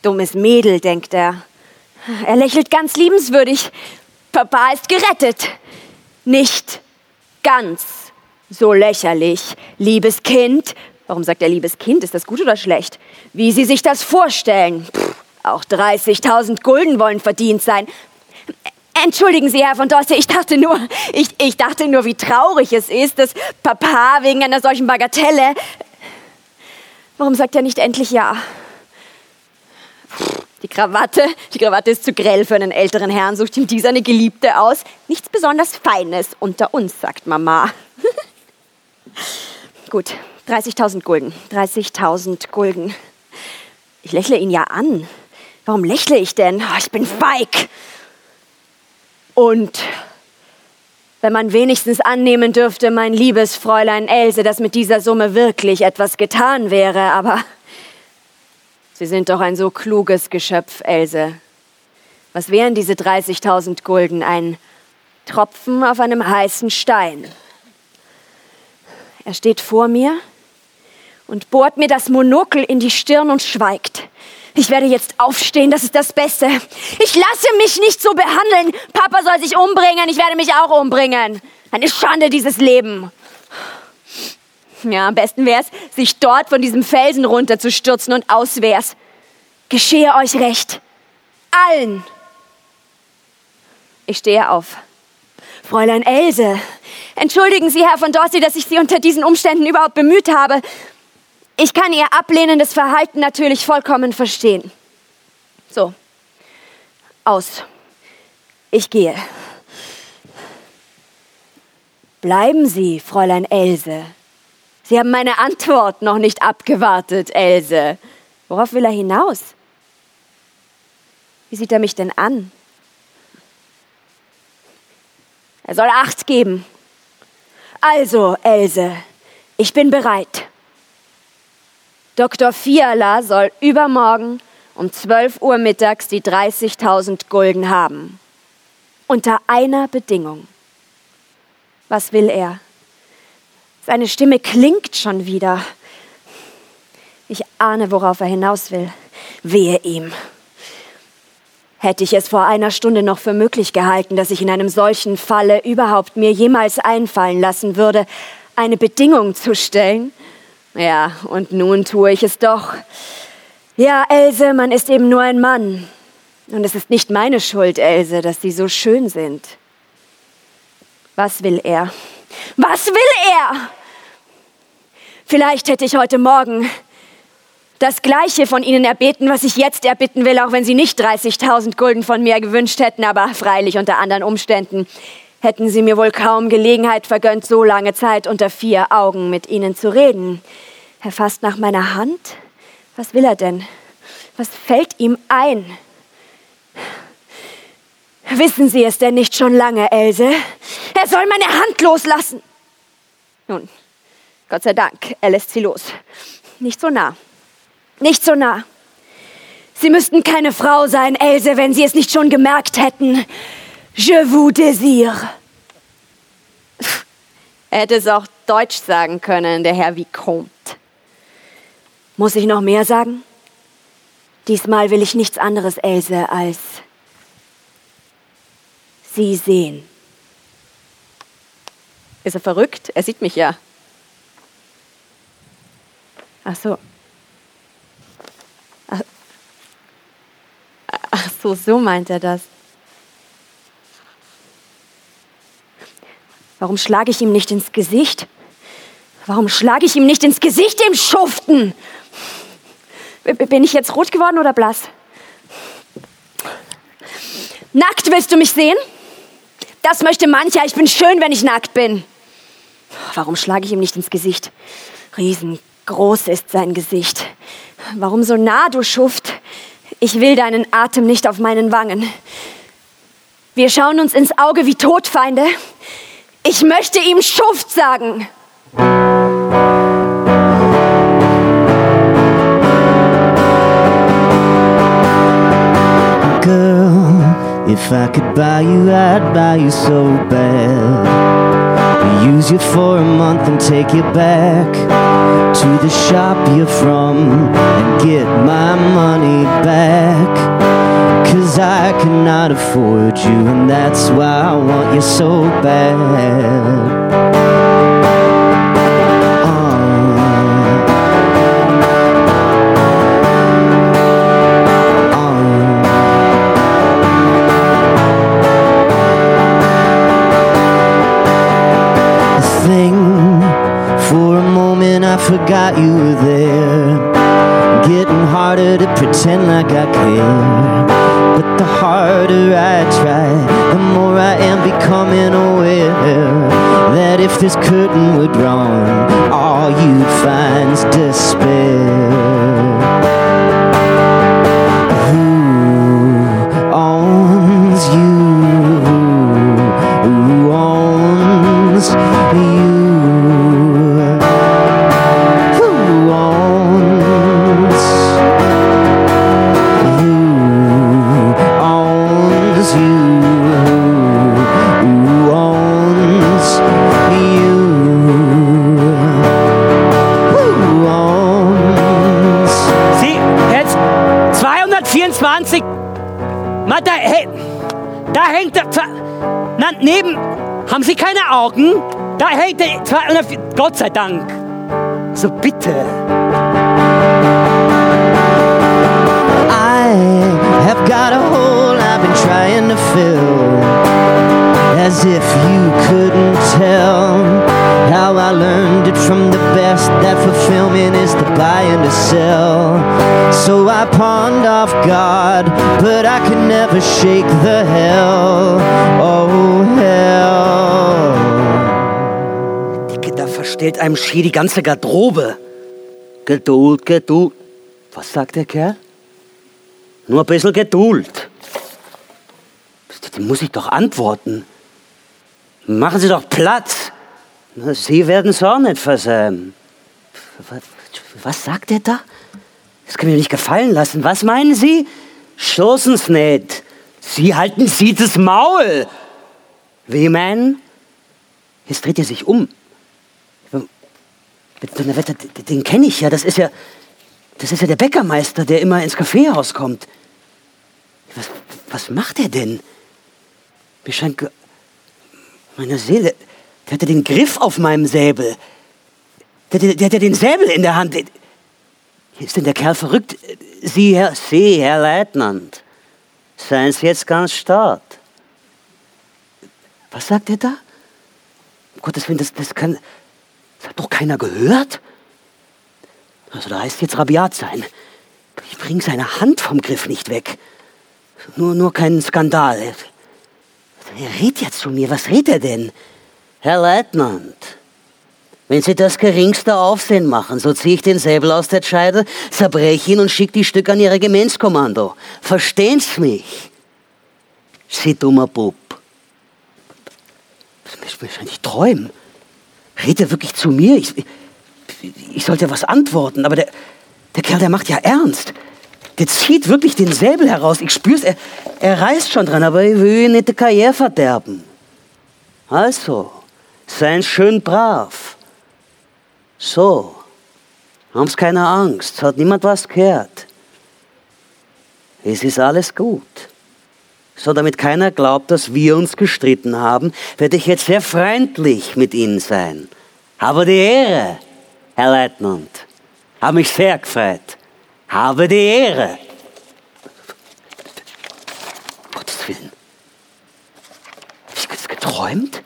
Dummes Mädel, denkt er. Er lächelt ganz liebenswürdig. Papa ist gerettet. Nicht ganz so lächerlich. Liebes Kind. Warum sagt er liebes Kind? Ist das gut oder schlecht? Wie Sie sich das vorstellen. Pff, auch 30.000 Gulden wollen verdient sein. Entschuldigen Sie, Herr von Dorsey, ich dachte nur, ich, ich dachte nur, wie traurig es ist, dass Papa wegen einer solchen Bagatelle Warum sagt er nicht endlich ja? Die Krawatte, die Krawatte ist zu grell für einen älteren Herrn, sucht ihm dieser eine Geliebte aus. Nichts besonders Feines unter uns, sagt Mama. Gut, 30.000 Gulden. 30.000 Gulden. Ich lächle ihn ja an. Warum lächle ich denn? Oh, ich bin feig. Und wenn man wenigstens annehmen dürfte, mein liebes Fräulein Else, dass mit dieser Summe wirklich etwas getan wäre, aber Sie sind doch ein so kluges Geschöpf, Else. Was wären diese 30.000 Gulden? Ein Tropfen auf einem heißen Stein. Er steht vor mir und bohrt mir das Monokel in die Stirn und schweigt. Ich werde jetzt aufstehen, das ist das Beste. Ich lasse mich nicht so behandeln. Papa soll sich umbringen, ich werde mich auch umbringen. Eine Schande, dieses Leben. Ja, am besten wäre es, sich dort von diesem Felsen runterzustürzen und aus wär's. Geschehe euch recht. Allen. Ich stehe auf. Fräulein Else, entschuldigen Sie, Herr von Dorsey, dass ich Sie unter diesen Umständen überhaupt bemüht habe. Ich kann Ihr ablehnendes Verhalten natürlich vollkommen verstehen. So, aus. Ich gehe. Bleiben Sie, Fräulein Else. Sie haben meine Antwort noch nicht abgewartet, Else. Worauf will er hinaus? Wie sieht er mich denn an? Er soll Acht geben. Also, Else, ich bin bereit. Dr. Fiala soll übermorgen um 12 Uhr mittags die 30.000 Gulden haben. Unter einer Bedingung. Was will er? Seine Stimme klingt schon wieder. Ich ahne, worauf er hinaus will. Wehe ihm. Hätte ich es vor einer Stunde noch für möglich gehalten, dass ich in einem solchen Falle überhaupt mir jemals einfallen lassen würde, eine Bedingung zu stellen? Ja, und nun tue ich es doch. Ja, Else, man ist eben nur ein Mann. Und es ist nicht meine Schuld, Else, dass Sie so schön sind. Was will er? Was will er? Vielleicht hätte ich heute Morgen das Gleiche von Ihnen erbeten, was ich jetzt erbitten will, auch wenn Sie nicht 30.000 Gulden von mir gewünscht hätten, aber freilich unter anderen Umständen hätten Sie mir wohl kaum Gelegenheit vergönnt, so lange Zeit unter vier Augen mit Ihnen zu reden. Er fasst nach meiner Hand. Was will er denn? Was fällt ihm ein? Wissen Sie es denn nicht schon lange, Else? Er soll meine Hand loslassen. Nun, Gott sei Dank, er lässt sie los. Nicht so nah. Nicht so nah. Sie müssten keine Frau sein, Else, wenn Sie es nicht schon gemerkt hätten. Je vous désire. Er hätte es auch Deutsch sagen können, der Herr Vicomte. Muss ich noch mehr sagen? Diesmal will ich nichts anderes, Else, als Sie sehen. Ist er verrückt? Er sieht mich ja. Ach so. Ach, ach so, so meint er das. Warum schlage ich ihm nicht ins Gesicht? Warum schlage ich ihm nicht ins Gesicht, dem Schuften? Bin ich jetzt rot geworden oder blass? Nackt willst du mich sehen? Das möchte mancher. Ich bin schön, wenn ich nackt bin. Warum schlage ich ihm nicht ins Gesicht? Riesengroß ist sein Gesicht. Warum so nah, du Schuft? Ich will deinen Atem nicht auf meinen Wangen. Wir schauen uns ins Auge wie Todfeinde. Ich möchte ihm Schuft sagen. If I could buy you, I'd buy you so bad. Use you for a month and take you back to the shop you're from and get my money back. Cause I cannot afford you, and that's why I want you so bad. Uh, uh. Thing for a moment I forgot you were there. getting harder to pretend like I care. But the harder I try, the more I am becoming aware that if this curtain were drawn, all you'd find's despair. Haben Sie keine Augen? Da hängt der 204. Gott sei Dank. So bitte. I have got a hole I've been trying to fill. As if you couldn't tell how I learned it from the best that fulfillment is to buy and to sell. So I pawned off God, but I could never shake the hell. Oh, hell. Dicke, da verstellt einem schier die ganze Garderobe. Geduld, Geduld. Was sagt der Kerl? Nur ein bisschen Geduld. Dem muss ich doch antworten. Machen Sie doch Platz. Sie werden es auch nicht versäumen. Was, sagt er da? Das kann mir nicht gefallen lassen. Was meinen Sie? Stoßen's nicht. Sie halten Sie das Maul. Wie meinen? Jetzt dreht er sich um. Den kenne ich ja. Das ist ja, das ist ja der Bäckermeister, der immer ins Kaffeehaus kommt. Was, was macht er denn? Mir scheint, meine Seele, der hatte den Griff auf meinem Säbel. Der, der, der hat ja den Säbel in der Hand. Ist denn der Kerl verrückt? Sie, Herr, Sie, Herr Leutnant, seien Sie jetzt ganz stark. Was sagt er da? Um Gottes Willen, das, das kann. Das hat doch keiner gehört? Also da heißt jetzt rabiat sein. Ich bringe seine Hand vom Griff nicht weg. Nur, nur keinen Skandal. Er redet jetzt zu mir. Was redet er denn? Herr Leutnant, wenn Sie das geringste Aufsehen machen, so ziehe ich den Säbel aus der Scheide, zerbreche ihn und schicke die Stücke an Ihr Regimentskommando. Verstehen Sie mich? Sie dummer Bub. Ich will wahrscheinlich träumen. Redet er wirklich zu mir? Ich, ich, ich sollte was antworten, aber der, der Kerl, der macht ja ernst. Der zieht wirklich den Säbel heraus. Ich spür's, er, er reißt schon dran, aber ich will nicht die Karriere verderben. Also, seien schön brav. So, haben's keine Angst, hat niemand was gehört. Es ist alles gut. So, damit keiner glaubt, dass wir uns gestritten haben, werde ich jetzt sehr freundlich mit Ihnen sein. Habe die Ehre, Herr Leutnant. Habe mich sehr gefreut. Habe die Ehre. Gottes Willen. Hab ich das geträumt?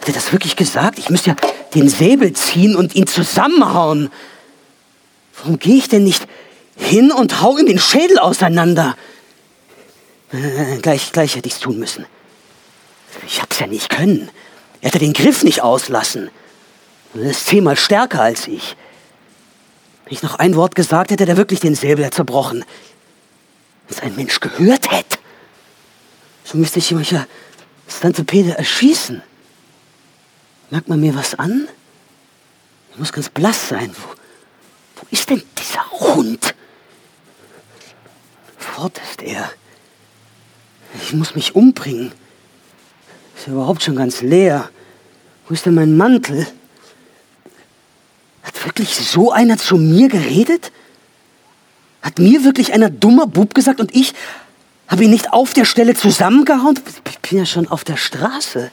Hat er das wirklich gesagt? Ich müsste ja den Säbel ziehen und ihn zusammenhauen. Warum gehe ich denn nicht hin und hau ihm den Schädel auseinander? Äh, gleich, gleich hätte ich's tun müssen. Ich hab's ja nicht können. Er hätte den Griff nicht auslassen. Er ist zehnmal stärker als ich. Wenn ich noch ein Wort gesagt hätte, hätte er wirklich den Säbel zerbrochen. Wenn es ein Mensch gehört hätte, so müsste ich ihn ja Stantopede erschießen. Merkt man mir was an? Er muss ganz blass sein. Wo, wo ist denn dieser Hund? Fort ist er. Ich muss mich umbringen. Ist ja überhaupt schon ganz leer. Wo ist denn mein Mantel? Hat wirklich so einer zu mir geredet? Hat mir wirklich einer dummer Bub gesagt und ich habe ihn nicht auf der Stelle zusammengehauen? Ich bin ja schon auf der Straße.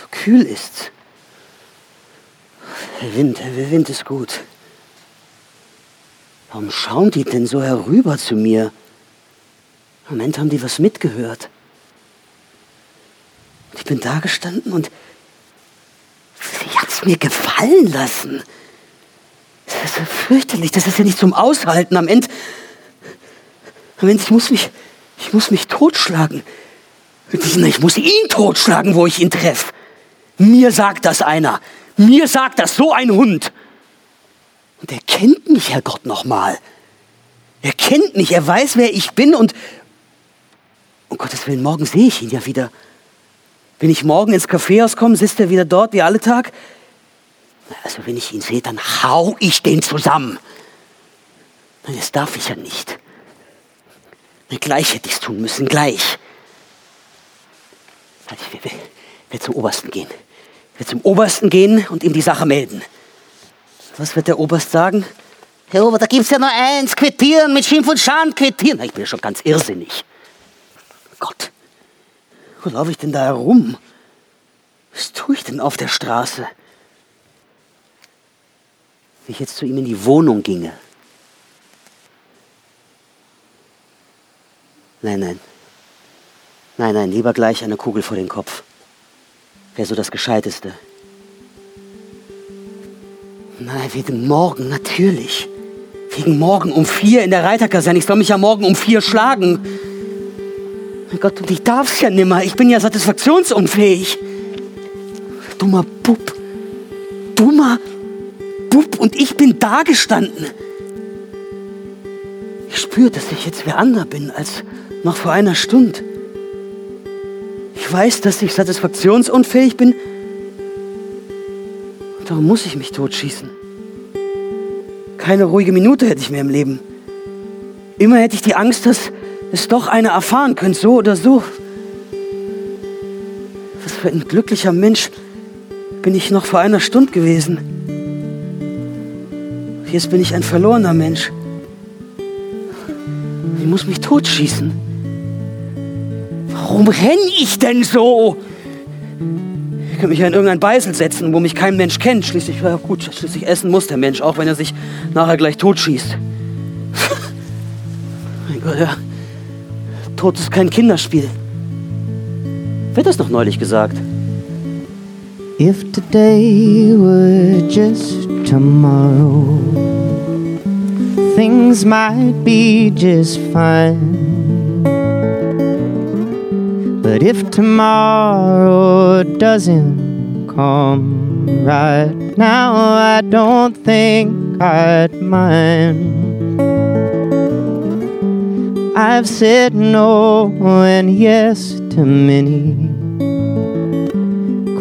So kühl ist's. Der Wind, der Wind ist gut. Warum schauen die denn so herüber zu mir? Moment, haben die was mitgehört? Ich bin da gestanden und sie mir gefallen lassen. Das ist ja fürchterlich, das ist ja nicht zum Aushalten. Am Ende, am Ende, ich muss mich, ich muss mich totschlagen. Ich muss ihn totschlagen, wo ich ihn treffe. Mir sagt das einer. Mir sagt das so ein Hund. Und er kennt mich, Herrgott, noch mal. Er kennt mich, er weiß, wer ich bin und um Gottes Willen, morgen sehe ich ihn ja wieder. Wenn ich morgen ins Kaffeehaus komme, sitzt er wieder dort wie alle Tag. Also wenn ich ihn sehe, dann hau ich den zusammen. Das darf ich ja nicht. Gleich hätte ich es tun müssen, gleich. Also ich werde zum Obersten gehen. Ich werde zum Obersten gehen und ihm die Sache melden. Was wird der Oberst sagen? Herr Ober, da gibt es ja nur eins, quittieren, mit Schimpf und Schand quittieren. Ich bin ja schon ganz irrsinnig. Gott, wo laufe ich denn da herum? Was tue ich denn auf der Straße? Wenn ich jetzt zu ihm in die Wohnung ginge. Nein, nein. Nein, nein, lieber gleich eine Kugel vor den Kopf. Wäre so das Gescheiteste. Nein, wegen morgen, natürlich. Wegen morgen um vier in der Reiterkaserne. Ich soll mich ja morgen um vier schlagen. Mein Gott, und ich darf's ja nimmer. Ich bin ja satisfaktionsunfähig. Dummer Bub. Dummer Bub. Und ich bin da gestanden. Ich spüre, dass ich jetzt wer anderer bin als noch vor einer Stunde. Ich weiß, dass ich satisfaktionsunfähig bin. Und darum muss ich mich totschießen. Keine ruhige Minute hätte ich mehr im Leben. Immer hätte ich die Angst, dass es doch einer erfahren könnte, so oder so. Was für ein glücklicher Mensch bin ich noch vor einer Stunde gewesen. Jetzt bin ich ein verlorener Mensch. Ich muss mich totschießen. Warum renne ich denn so? Ich könnte mich ja in irgendein Beisel setzen, wo mich kein Mensch kennt. Schließlich, ja gut, schließlich essen muss der Mensch, auch wenn er sich nachher gleich totschießt. mein Gott, ja. Tod ist kein Kinderspiel. Hat das noch neulich gesagt? If today were just tomorrow, things might be just fine. But if tomorrow doesn't come right now, I don't think I'd mind. I've said no and yes to many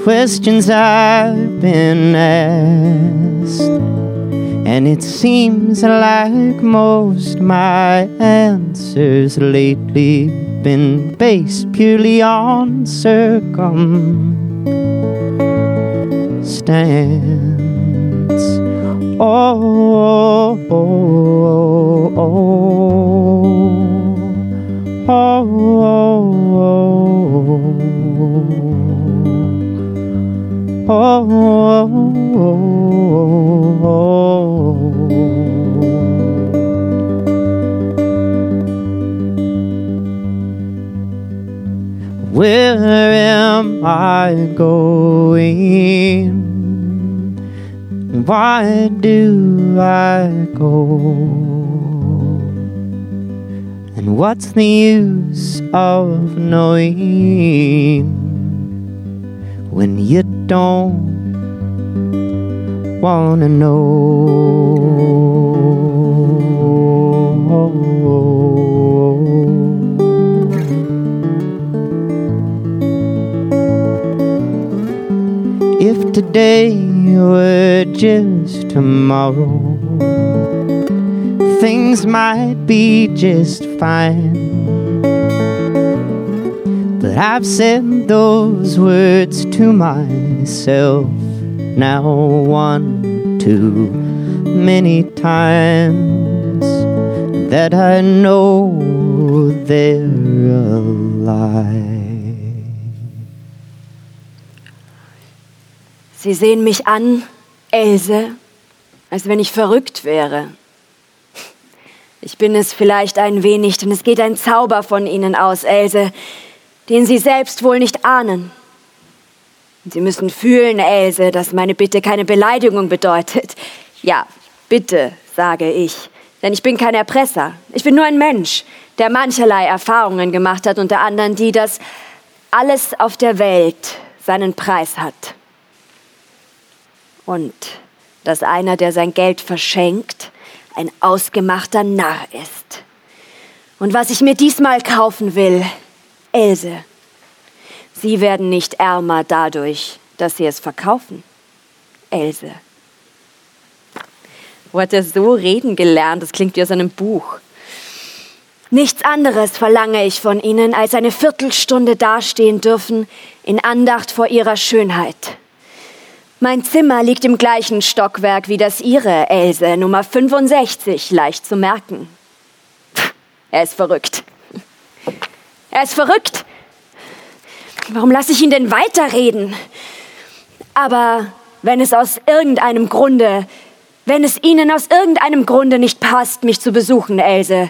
questions I've been asked. And it seems like most my answers lately been based purely on circumstance. Oh, oh, oh, oh, oh, oh, Oh, where am I going? Why do I go? And what's the use of knowing when you don't wanna know? If today were just tomorrow, things might be just fine. But I've said those words to myself now one too many times that I know they're a lie. Sie sehen mich an, Else, als wenn ich verrückt wäre. Ich bin es vielleicht ein wenig, denn es geht ein Zauber von Ihnen aus, Else, den Sie selbst wohl nicht ahnen. Sie müssen fühlen, Else, dass meine Bitte keine Beleidigung bedeutet. Ja, Bitte, sage ich, denn ich bin kein Erpresser. Ich bin nur ein Mensch, der mancherlei Erfahrungen gemacht hat, unter anderem die, dass alles auf der Welt seinen Preis hat. Und dass einer, der sein Geld verschenkt, ein ausgemachter Narr ist. Und was ich mir diesmal kaufen will, Else. Sie werden nicht ärmer dadurch, dass sie es verkaufen. Else. Wo hat er so reden gelernt? Das klingt wie aus einem Buch. Nichts anderes verlange ich von Ihnen, als eine Viertelstunde dastehen dürfen in Andacht vor Ihrer Schönheit. Mein Zimmer liegt im gleichen Stockwerk wie das Ihre, Else, Nummer 65, leicht zu merken. Er ist verrückt. Er ist verrückt. Warum lasse ich ihn denn weiterreden? Aber wenn es aus irgendeinem Grunde, wenn es Ihnen aus irgendeinem Grunde nicht passt, mich zu besuchen, Else,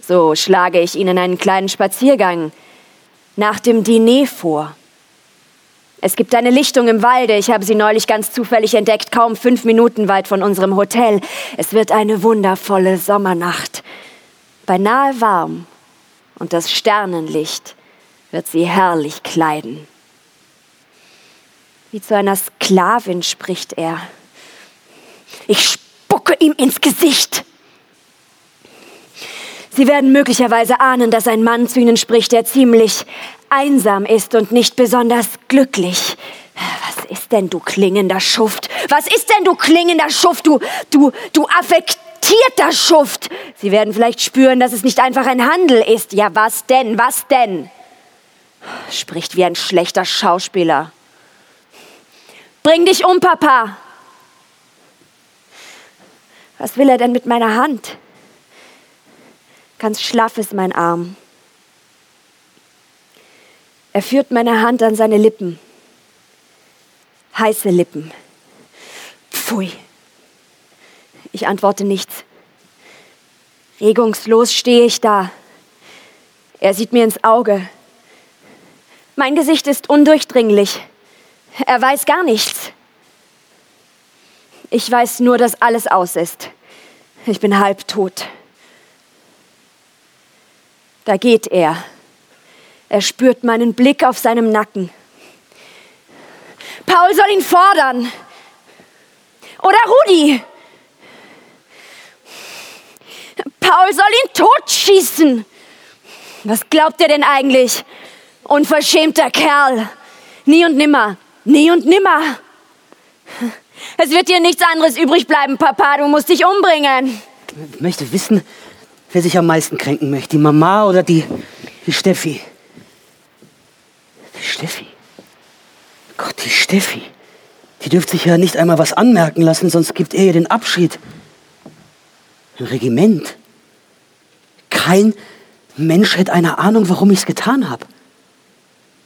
so schlage ich Ihnen einen kleinen Spaziergang nach dem Diner vor. Es gibt eine Lichtung im Walde. Ich habe sie neulich ganz zufällig entdeckt, kaum fünf Minuten weit von unserem Hotel. Es wird eine wundervolle Sommernacht. Beinahe warm. Und das Sternenlicht wird sie herrlich kleiden. Wie zu einer Sklavin spricht er. Ich spucke ihm ins Gesicht. Sie werden möglicherweise ahnen, dass ein Mann zu Ihnen spricht, der ziemlich einsam ist und nicht besonders glücklich. Was ist denn, du klingender Schuft? Was ist denn, du klingender Schuft? Du, du, du affektierter Schuft! Sie werden vielleicht spüren, dass es nicht einfach ein Handel ist. Ja, was denn? Was denn? Spricht wie ein schlechter Schauspieler. Bring dich um, Papa! Was will er denn mit meiner Hand? Ganz schlaff ist mein Arm. Er führt meine Hand an seine Lippen. Heiße Lippen. Pfui. Ich antworte nichts. Regungslos stehe ich da. Er sieht mir ins Auge. Mein Gesicht ist undurchdringlich. Er weiß gar nichts. Ich weiß nur, dass alles aus ist. Ich bin halbtot. Da geht er. Er spürt meinen Blick auf seinem Nacken. Paul soll ihn fordern. Oder Rudi. Paul soll ihn totschießen. Was glaubt er denn eigentlich? Unverschämter Kerl. Nie und nimmer. Nie und nimmer. Es wird dir nichts anderes übrig bleiben, Papa. Du musst dich umbringen. Ich möchte wissen, wer sich am meisten kränken möchte. Die Mama oder die, die Steffi? Die Steffi? Gott, die Steffi. Die dürfte sich ja nicht einmal was anmerken lassen, sonst gibt er ihr den Abschied. Ein Regiment. Kein Mensch hätte eine Ahnung, warum ich es getan habe.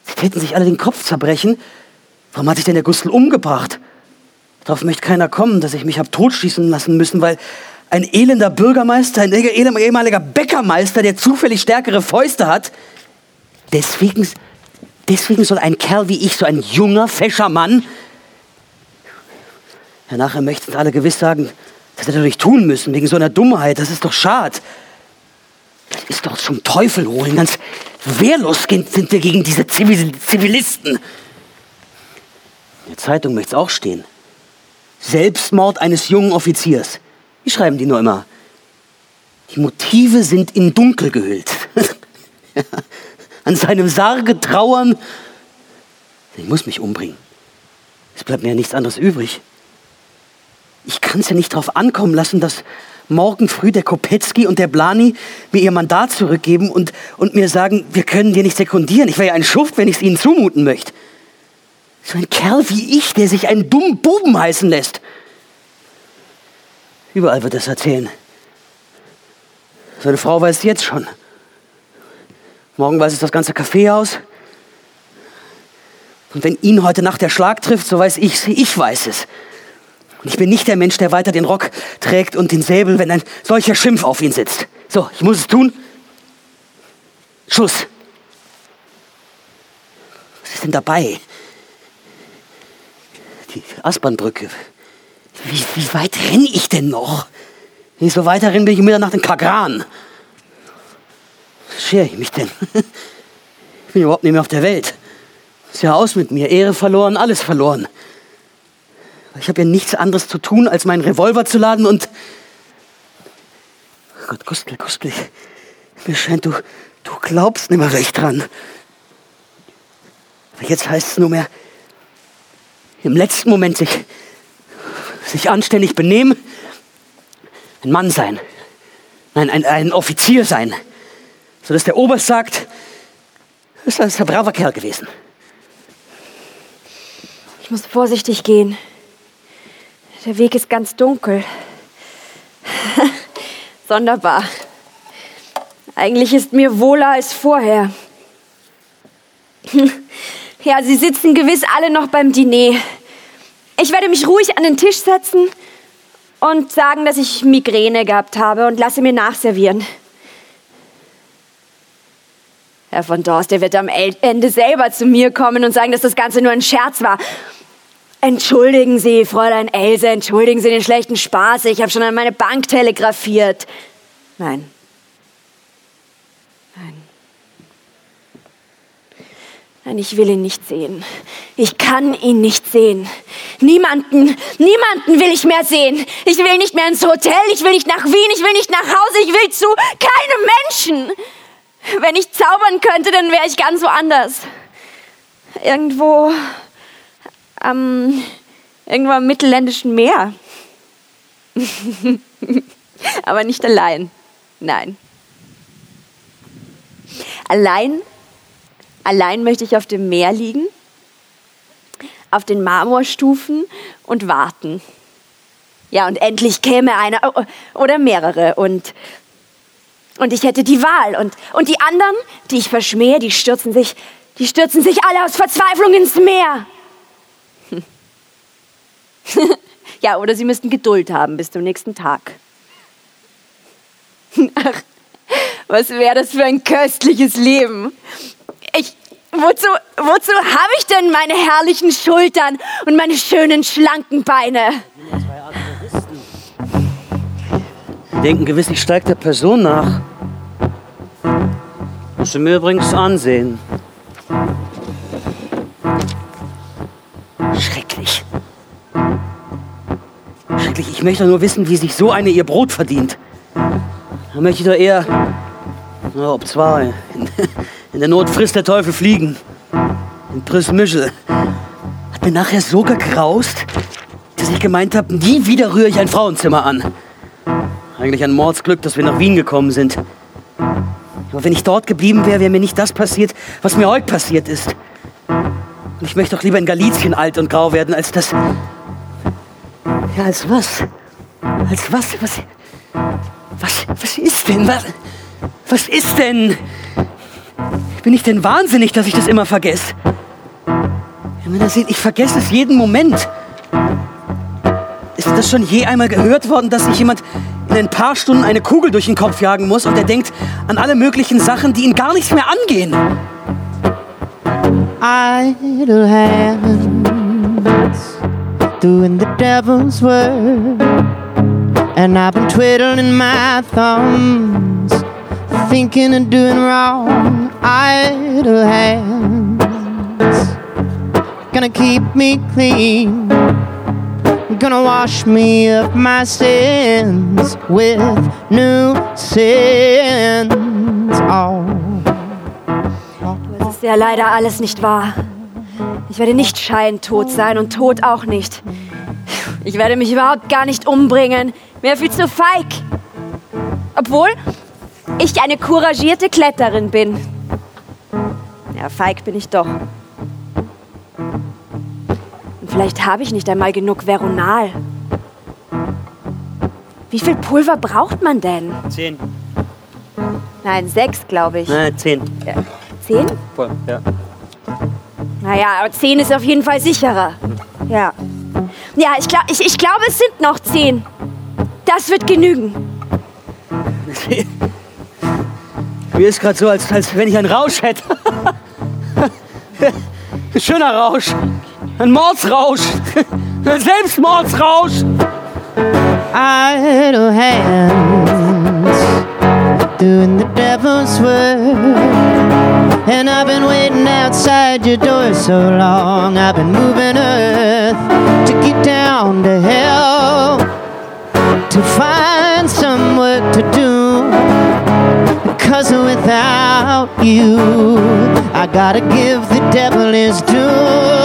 Sie täten sich alle den Kopf zerbrechen. Warum hat sich denn der Gustl umgebracht? Darauf möchte keiner kommen, dass ich mich habe totschießen lassen müssen, weil ein elender Bürgermeister, ein ehemaliger Bäckermeister, der zufällig stärkere Fäuste hat, deswegen, deswegen soll ein Kerl wie ich, so ein junger, fescher Mann, ja, nachher möchten alle gewiss sagen, das hätte er doch nicht tun müssen, wegen so einer Dummheit, das ist doch schad. Ist doch zum Teufel holen, ganz wehrlos sind wir gegen diese Zivilisten. In der Zeitung möchte es auch stehen. Selbstmord eines jungen Offiziers. Wie schreiben die nur immer? Die Motive sind in Dunkel gehüllt. An seinem Sarge trauern. Ich muss mich umbringen. Es bleibt mir ja nichts anderes übrig. Ich kann es ja nicht darauf ankommen lassen, dass morgen früh der Kopetzky und der Blani mir ihr Mandat zurückgeben und, und mir sagen, wir können dir nicht sekundieren. Ich wäre ja ein Schuft, wenn ich es ihnen zumuten möchte. So ein Kerl wie ich, der sich einen dummen Buben heißen lässt. Überall wird es erzählen. Seine Frau weiß es jetzt schon. Morgen weiß es das ganze Kaffeehaus. Und wenn ihn heute Nacht der Schlag trifft, so weiß ich, ich weiß es. Und ich bin nicht der Mensch, der weiter den Rock trägt und den Säbel, wenn ein solcher Schimpf auf ihn sitzt. So, ich muss es tun. Schluss. Was ist denn dabei? Die Aspernbrücke. Wie, wie weit renne ich denn noch? Wenn ich so weiter renne, bin ich um Mitternacht in Kagran. Was schere ich mich denn? Ich bin überhaupt nicht mehr auf der Welt. Ist ja aus mit mir. Ehre verloren, alles verloren. Ich habe ja nichts anderes zu tun, als meinen Revolver zu laden und. Gott, Gustl, Gustl, mir scheint, du, du glaubst nicht mehr recht dran. Aber jetzt heißt es nur mehr, im letzten Moment sich, sich anständig benehmen, ein Mann sein, nein, ein, ein Offizier sein, sodass der Oberst sagt, das ist ein braver Kerl gewesen. Ich muss vorsichtig gehen. Der Weg ist ganz dunkel. Sonderbar. Eigentlich ist mir wohler als vorher. Ja, Sie sitzen gewiss alle noch beim Diner. Ich werde mich ruhig an den Tisch setzen und sagen, dass ich Migräne gehabt habe und lasse mir nachservieren. Herr von Dorst, der wird am Ende selber zu mir kommen und sagen, dass das Ganze nur ein Scherz war. Entschuldigen Sie, Fräulein Else, entschuldigen Sie den schlechten Spaß. Ich habe schon an meine Bank telegrafiert. Nein. Nein. Nein, ich will ihn nicht sehen. Ich kann ihn nicht sehen. Niemanden, niemanden will ich mehr sehen. Ich will nicht mehr ins Hotel, ich will nicht nach Wien, ich will nicht nach Hause, ich will zu keinem Menschen. Wenn ich zaubern könnte, dann wäre ich ganz woanders. Irgendwo am, irgendwo am mittelländischen Meer. Aber nicht allein. Nein. Allein Allein möchte ich auf dem Meer liegen, auf den Marmorstufen und warten. Ja, und endlich käme einer oh, oh, oder mehrere und, und ich hätte die Wahl. Und, und die anderen, die ich verschmähe, die stürzen sich, die stürzen sich alle aus Verzweiflung ins Meer. ja, oder sie müssten Geduld haben bis zum nächsten Tag. Ach, was wäre das für ein köstliches Leben? Ich, wozu, wozu habe ich denn meine herrlichen Schultern und meine schönen schlanken Beine? Denken gewiss, ich steige der Person nach. Musst du mir übrigens ansehen. Schrecklich. Schrecklich. Ich möchte nur wissen, wie sich so eine ihr Brot verdient. Da möchte ich doch eher, na, ob zwei, in der Not frisst der Teufel Fliegen. In Prismischel. Hat mir nachher so gekraust, dass ich gemeint habe, nie wieder rühre ich ein Frauenzimmer an. Eigentlich ein Mordsglück, dass wir nach Wien gekommen sind. Aber wenn ich dort geblieben wäre, wäre mir nicht das passiert, was mir heute passiert ist. Und ich möchte doch lieber in Galizien alt und grau werden, als das. Ja, als was? Als was? Was? Was, was ist denn? Was, was ist denn? Bin ich denn wahnsinnig, dass ich das immer vergesse? Ich vergesse es jeden Moment. Ist das schon je einmal gehört worden, dass sich jemand in ein paar Stunden eine Kugel durch den Kopf jagen muss und er denkt an alle möglichen Sachen, die ihn gar nichts mehr angehen? Idle hands doing the devil's work, and I've been twiddling my thumbs, thinking of doing wrong. idle hands. Gonna keep me clean. Gonna wash me of my sins with new sins. Oh. Das ist ja leider alles nicht wahr. Ich werde nicht scheintot sein und tot auch nicht. Ich werde mich überhaupt gar nicht umbringen. Mir viel zu feig. Obwohl ich eine couragierte Kletterin bin. Ja, feig bin ich doch. Und vielleicht habe ich nicht einmal genug Veronal. Wie viel Pulver braucht man denn? Zehn. Nein, sechs, glaube ich. Nein, zehn. Ja. Zehn? Voll, ja. Naja, aber zehn ist auf jeden Fall sicherer. Ja. Ja, ich, glaub, ich, ich glaube, es sind noch zehn. Das wird genügen. Mir ist gerade so, als, als wenn ich einen Rausch hätte. Ein schöner Rausch. Ein Mordsrausch. Selbstmordsrausch! idle hands doing the devil's work. And I've been waiting outside your door so long. I've been moving earth to get down to hell to find some work to do. Cause without you, I gotta give the devil his due.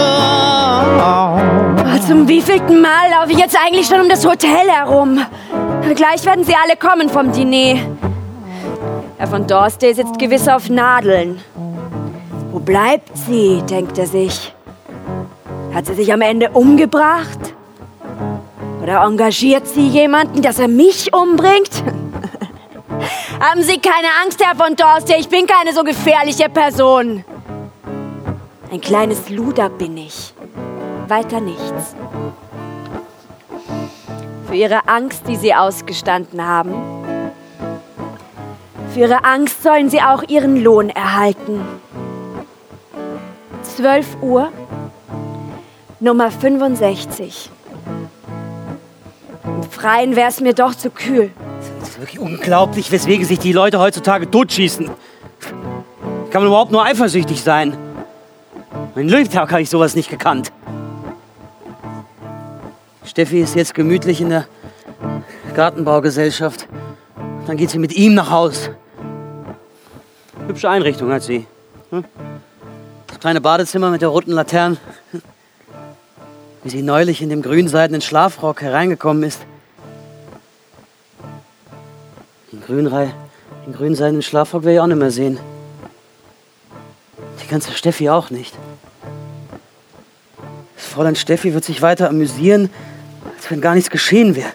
Zum wievielten Mal laufe ich jetzt eigentlich schon um das Hotel herum? Gleich werden sie alle kommen vom Diner. Herr von Dorstey sitzt gewiss auf Nadeln. Wo bleibt sie, denkt er sich. Hat sie sich am Ende umgebracht? Oder engagiert sie jemanden, dass er mich umbringt? Haben Sie keine Angst, Herr von Dorstey, ich bin keine so gefährliche Person. Ein kleines Luder bin ich. Weiter nichts. Für ihre Angst, die sie ausgestanden haben. Für ihre Angst sollen sie auch ihren Lohn erhalten. 12 Uhr, Nummer 65. Im Freien wäre es mir doch zu kühl. Das ist wirklich unglaublich, weswegen sich die Leute heutzutage totschießen. Kann man überhaupt nur eifersüchtig sein? Mein Lebtag habe ich sowas nicht gekannt. Steffi ist jetzt gemütlich in der Gartenbaugesellschaft. Dann geht sie mit ihm nach Haus. Hübsche Einrichtung hat sie. Hm? Das kleine Badezimmer mit der roten Laterne. Wie sie neulich in dem grünseidenen Schlafrock hereingekommen ist. Den, Grünrei, den grünseidenen Schlafrock will ich auch nicht mehr sehen. Die ganze Steffi auch nicht. Das Fräulein Steffi wird sich weiter amüsieren, als wenn gar nichts geschehen wäre.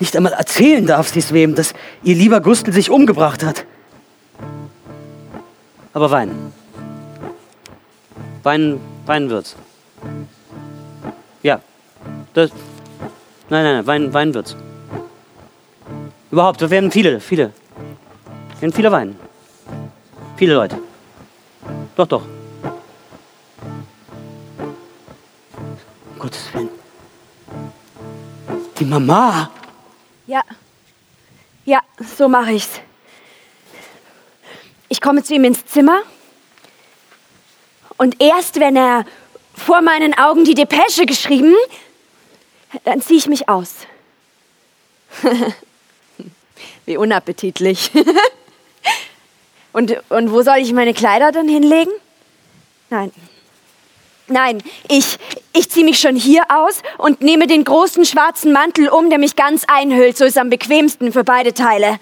Nicht einmal erzählen darf sie es wem, dass ihr lieber Gustl sich umgebracht hat. Aber Wein. Wein, Wein wird's. Ja. Das, nein, nein, nein, Wein, Wein wird's. Überhaupt, da werden viele, viele. Werden viele weinen. Viele Leute. Doch, doch. Um Gottes Willen. Die Mama. Ja. Ja, so mache ich's. Ich komme zu ihm ins Zimmer und erst wenn er vor meinen Augen die Depesche geschrieben, dann ziehe ich mich aus. Wie unappetitlich. und, und wo soll ich meine Kleider dann hinlegen? Nein. Nein, ich, ich ziehe mich schon hier aus und nehme den großen schwarzen Mantel um, der mich ganz einhüllt. So ist am bequemsten für beide Teile.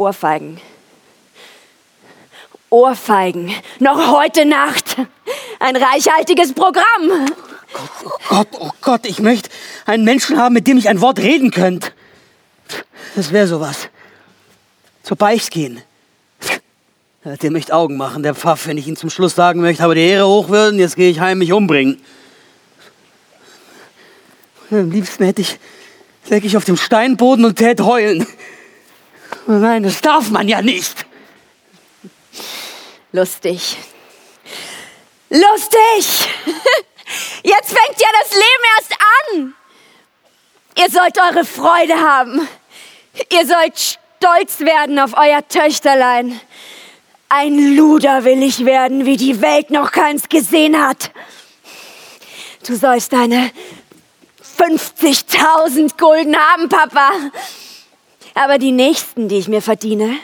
Ohrfeigen. Ohrfeigen. Noch heute Nacht. Ein reichhaltiges Programm. Oh Gott, oh Gott, ich möchte einen Menschen haben, mit dem ich ein Wort reden könnte. Das wäre sowas. Zur Beicht gehen. Der möchte Augen machen, der Pfaff, wenn ich ihn zum Schluss sagen möchte, aber die Ehre hochwürden, jetzt gehe ich heim mich umbringen. Am liebsten hätte ich, leg ich auf dem Steinboden und tät heulen. Nein, das darf man ja nicht. Lustig. Lustig! Jetzt fängt ja das Leben erst an. Ihr sollt eure Freude haben. Ihr sollt stolz werden auf euer Töchterlein. Ein Luder will ich werden, wie die Welt noch keins gesehen hat. Du sollst deine 50.000 Gulden haben, Papa. Aber die nächsten, die ich mir verdiene,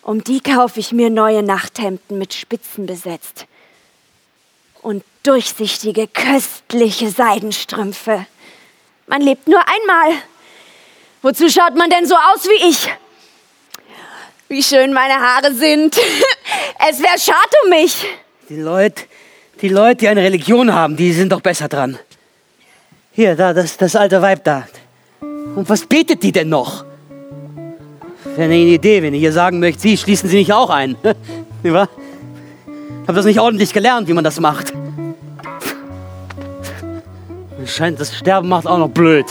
um die kaufe ich mir neue Nachthemden mit Spitzen besetzt. Und durchsichtige, köstliche Seidenstrümpfe. Man lebt nur einmal. Wozu schaut man denn so aus wie ich? Wie schön meine Haare sind. Es wäre schade um mich. Die Leute, die Leute, die eine Religion haben, die sind doch besser dran. Hier, da, das, das alte Weib da. Und was betet die denn noch? Wäre eine Idee, wenn ihr hier sagen möchtet, Sie schließen Sie nicht auch ein. Nicht wahr? Hab das nicht ordentlich gelernt, wie man das macht. Es scheint, das Sterben macht auch noch blöd.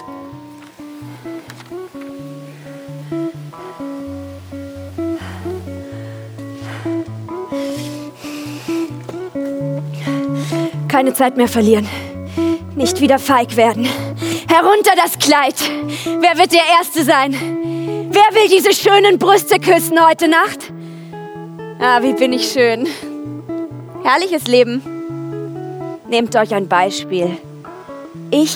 Keine Zeit mehr verlieren. Nicht wieder feig werden. Herunter das Kleid. Wer wird der Erste sein? Wer will diese schönen Brüste küssen heute Nacht? Ah, wie bin ich schön. Herrliches Leben. Nehmt euch ein Beispiel. Ich,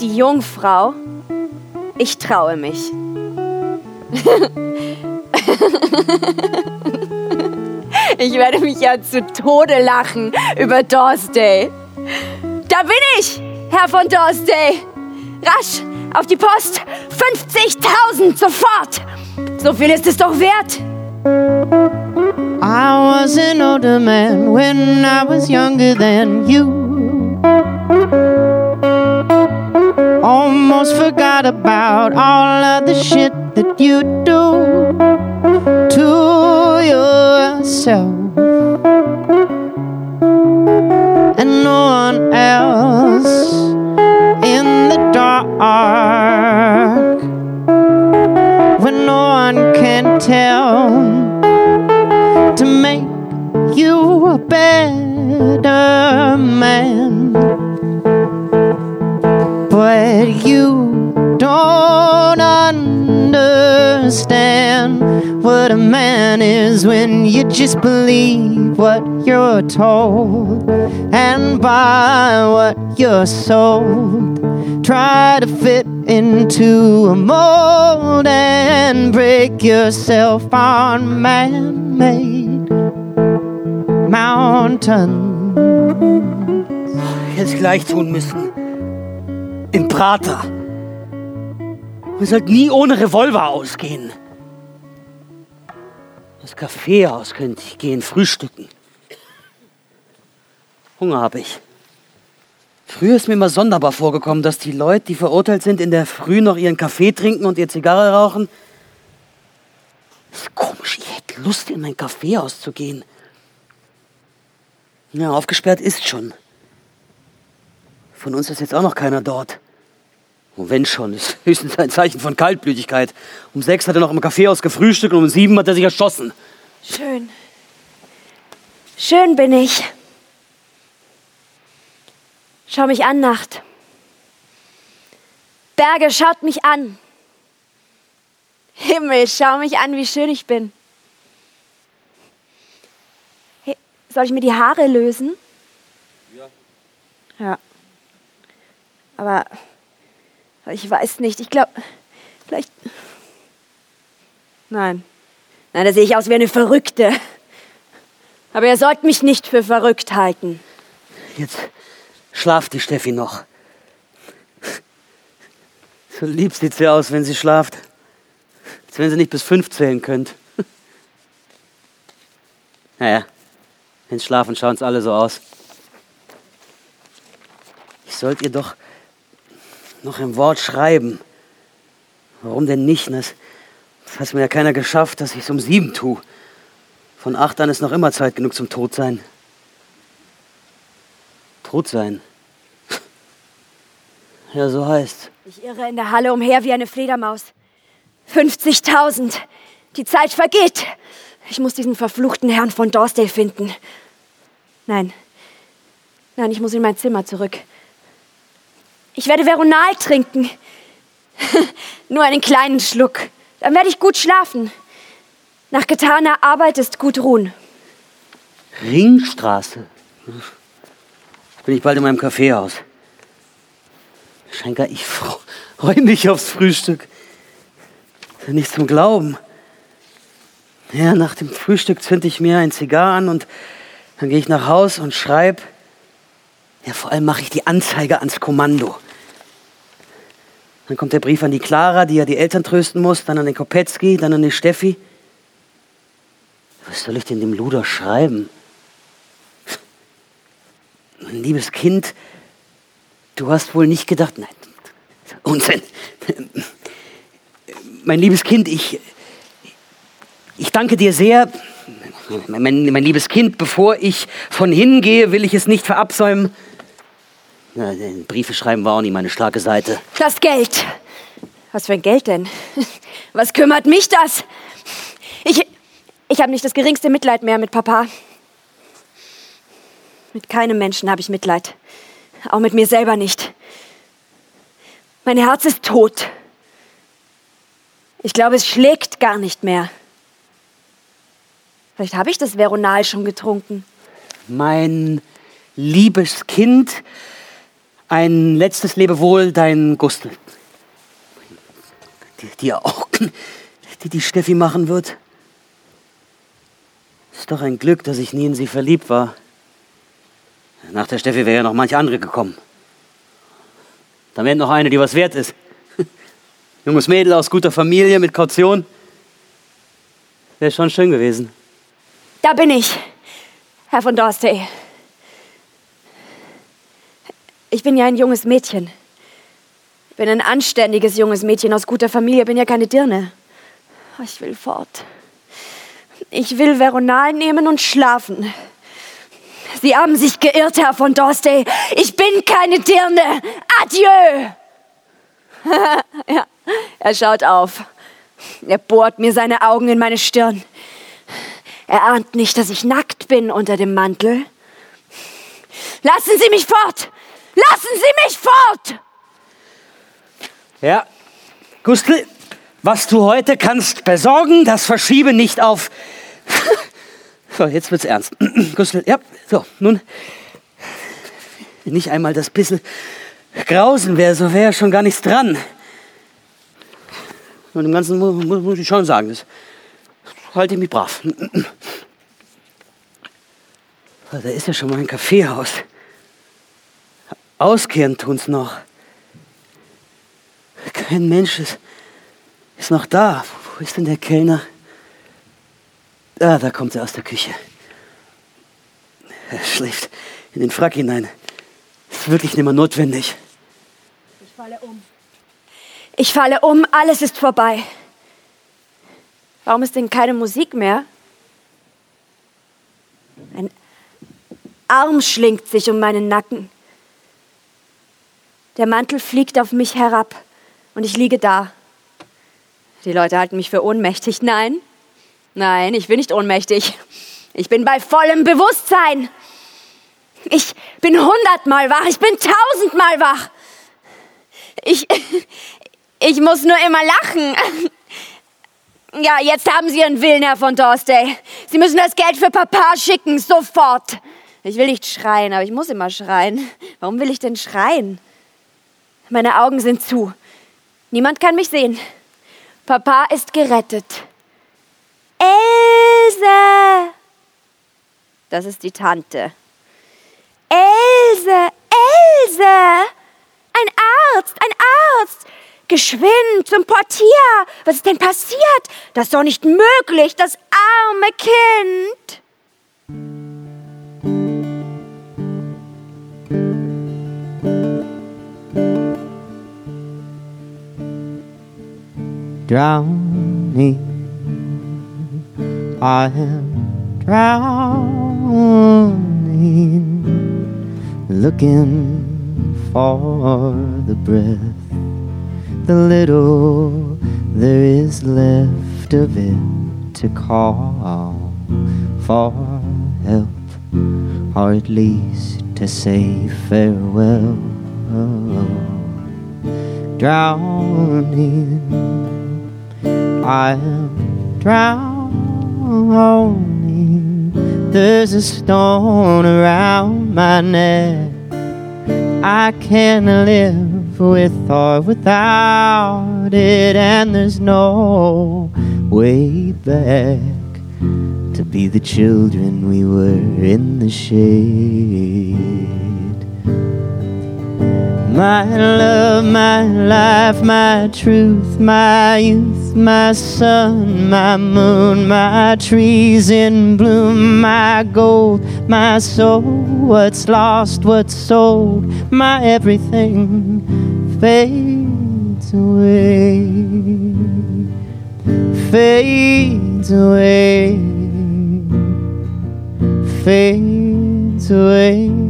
die Jungfrau, ich traue mich. ich werde mich ja zu Tode lachen über Dorsday. Da bin ich, Herr von Dorsday. Rasch, auf die Post. 50.000 sofort. So viel ist es doch wert. I was an older man when I was younger than you. Almost forgot about all of the shit that you do to yourself. And no one else dark when no one can tell to make you a better man. Understand what a man is when you just believe what you're told and buy what you're sold. Try to fit into a mold and break yourself on man made mountains. Jetzt gleich tun müssen. Im Prater. Man sollte nie ohne Revolver ausgehen. Das Kaffeehaus könnte ich gehen, frühstücken. Hunger habe ich. Früher ist mir immer sonderbar vorgekommen, dass die Leute, die verurteilt sind, in der Früh noch ihren Kaffee trinken und ihr Zigarre rauchen. Ist komisch, ich hätte Lust, in mein Kaffeehaus zu gehen. Ja, aufgesperrt ist schon. Von uns ist jetzt auch noch keiner dort. Und wenn schon, ist höchstens ein Zeichen von Kaltblütigkeit. Um sechs hat er noch im Kaffeehaus gefrühstückt und um sieben hat er sich erschossen. Schön. Schön bin ich. Schau mich an, Nacht. Berge, schaut mich an. Himmel, schau mich an, wie schön ich bin. Hey, soll ich mir die Haare lösen? Ja. Ja. Aber, aber ich weiß nicht. Ich glaube, vielleicht. Nein. Nein, da sehe ich aus wie eine Verrückte. Aber ihr sollt mich nicht für verrückt halten. Jetzt schlaft die Steffi noch. So lieb sieht sie aus, wenn sie schlaft. Als wenn sie nicht bis fünf zählen könnt. Naja, wenn sie schlafen, schauen es alle so aus. Ich sollte ihr doch noch ein Wort schreiben. Warum denn nicht? Das, das hat mir ja keiner geschafft, dass ich es um sieben tue. Von acht an ist noch immer Zeit genug zum Todsein. Todsein. Ja, so heißt. Ich irre in der Halle umher wie eine Fledermaus. 50.000. Die Zeit vergeht. Ich muss diesen verfluchten Herrn von Dorsdale finden. Nein. Nein, ich muss in mein Zimmer zurück. Ich werde Veronal trinken. Nur einen kleinen Schluck. Dann werde ich gut schlafen. Nach getaner Arbeit ist gut ruhen. Ringstraße. Bin ich bald in meinem Kaffeehaus. Schenker, ich freue mich aufs Frühstück. Nicht zum Glauben. Ja, nach dem Frühstück zünde ich mir ein Zigar an und dann gehe ich nach Haus und schreibe. Ja, vor allem mache ich die Anzeige ans Kommando. Dann kommt der Brief an die Clara, die ja die Eltern trösten muss, dann an den Kopetzky, dann an die Steffi. Was soll ich denn dem Luder schreiben? Mein liebes Kind, du hast wohl nicht gedacht, nein, Unsinn. Mein liebes Kind, ich, ich danke dir sehr. Mein, mein, mein liebes Kind, bevor ich von hingehe, will ich es nicht verabsäumen. Na, Briefe schreiben war auch nicht meine starke Seite. Das Geld. Was für ein Geld denn? Was kümmert mich das? Ich, ich habe nicht das geringste Mitleid mehr mit Papa. Mit keinem Menschen habe ich Mitleid. Auch mit mir selber nicht. Mein Herz ist tot. Ich glaube, es schlägt gar nicht mehr. Vielleicht habe ich das Veronal schon getrunken. Mein liebes Kind, ein letztes Lebewohl, dein Gustel. Die, die Augen, die die Steffi machen wird. Ist doch ein Glück, dass ich nie in sie verliebt war. Nach der Steffi wäre ja noch manche andere gekommen. Dann wäre noch eine, die was wert ist. Junges Mädel aus guter Familie mit Kaution. Wäre schon schön gewesen. Da bin ich, Herr von Dorstey. Ich bin ja ein junges Mädchen. Ich bin ein anständiges junges Mädchen aus guter Familie, bin ja keine Dirne. Ich will fort. Ich will Veronal nehmen und schlafen. Sie haben sich geirrt, Herr von Dorstey. Ich bin keine Dirne. Adieu! ja, er schaut auf. Er bohrt mir seine Augen in meine Stirn. Er ahnt nicht, dass ich nackt bin unter dem Mantel. Lassen Sie mich fort! Lassen Sie mich fort! Ja, Gustl, was du heute kannst besorgen, das verschiebe nicht auf. so, jetzt wird's ernst. Gustl, ja, so, nun. Nicht einmal das bisschen Grausen wäre, so wäre schon gar nichts dran. Und im Ganzen muss, muss, muss ich schon sagen, das halte ich mich brav. Da ist ja schon mal ein Kaffeehaus. Auskehren tun's noch. Kein Mensch ist, ist noch da. Wo ist denn der Kellner? Ah, da kommt er aus der Küche. Er schläft in den Frack hinein. Ist wirklich nicht mehr notwendig. Ich falle um. Ich falle um, alles ist vorbei. Warum ist denn keine Musik mehr? Ein Arm schlingt sich um meinen Nacken. Der Mantel fliegt auf mich herab und ich liege da. Die Leute halten mich für ohnmächtig. Nein, nein, ich bin nicht ohnmächtig. Ich bin bei vollem Bewusstsein. Ich bin hundertmal wach, ich bin tausendmal wach. Ich, ich muss nur immer lachen. Ja, jetzt haben Sie Ihren Willen, Herr von Dorstey. Sie müssen das Geld für Papa schicken, sofort. Ich will nicht schreien, aber ich muss immer schreien. Warum will ich denn schreien? Meine Augen sind zu. Niemand kann mich sehen. Papa ist gerettet. Else! Das ist die Tante. Else! Else! Ein Arzt! Ein Arzt! Geschwind zum Portier! Was ist denn passiert? Das ist doch nicht möglich, das arme Kind! Drowning. I am drowning, looking for the breath, the little there is left of it to call for help, or at least to say farewell. Drowning I am drowning. There's a stone around my neck. I can't live with or without it, and there's no way back to be the children we were in the shade. My love, my life, my truth, my youth, my sun, my moon, my trees in bloom, my gold, my soul, what's lost, what's sold, my everything fades away, fades away, fades away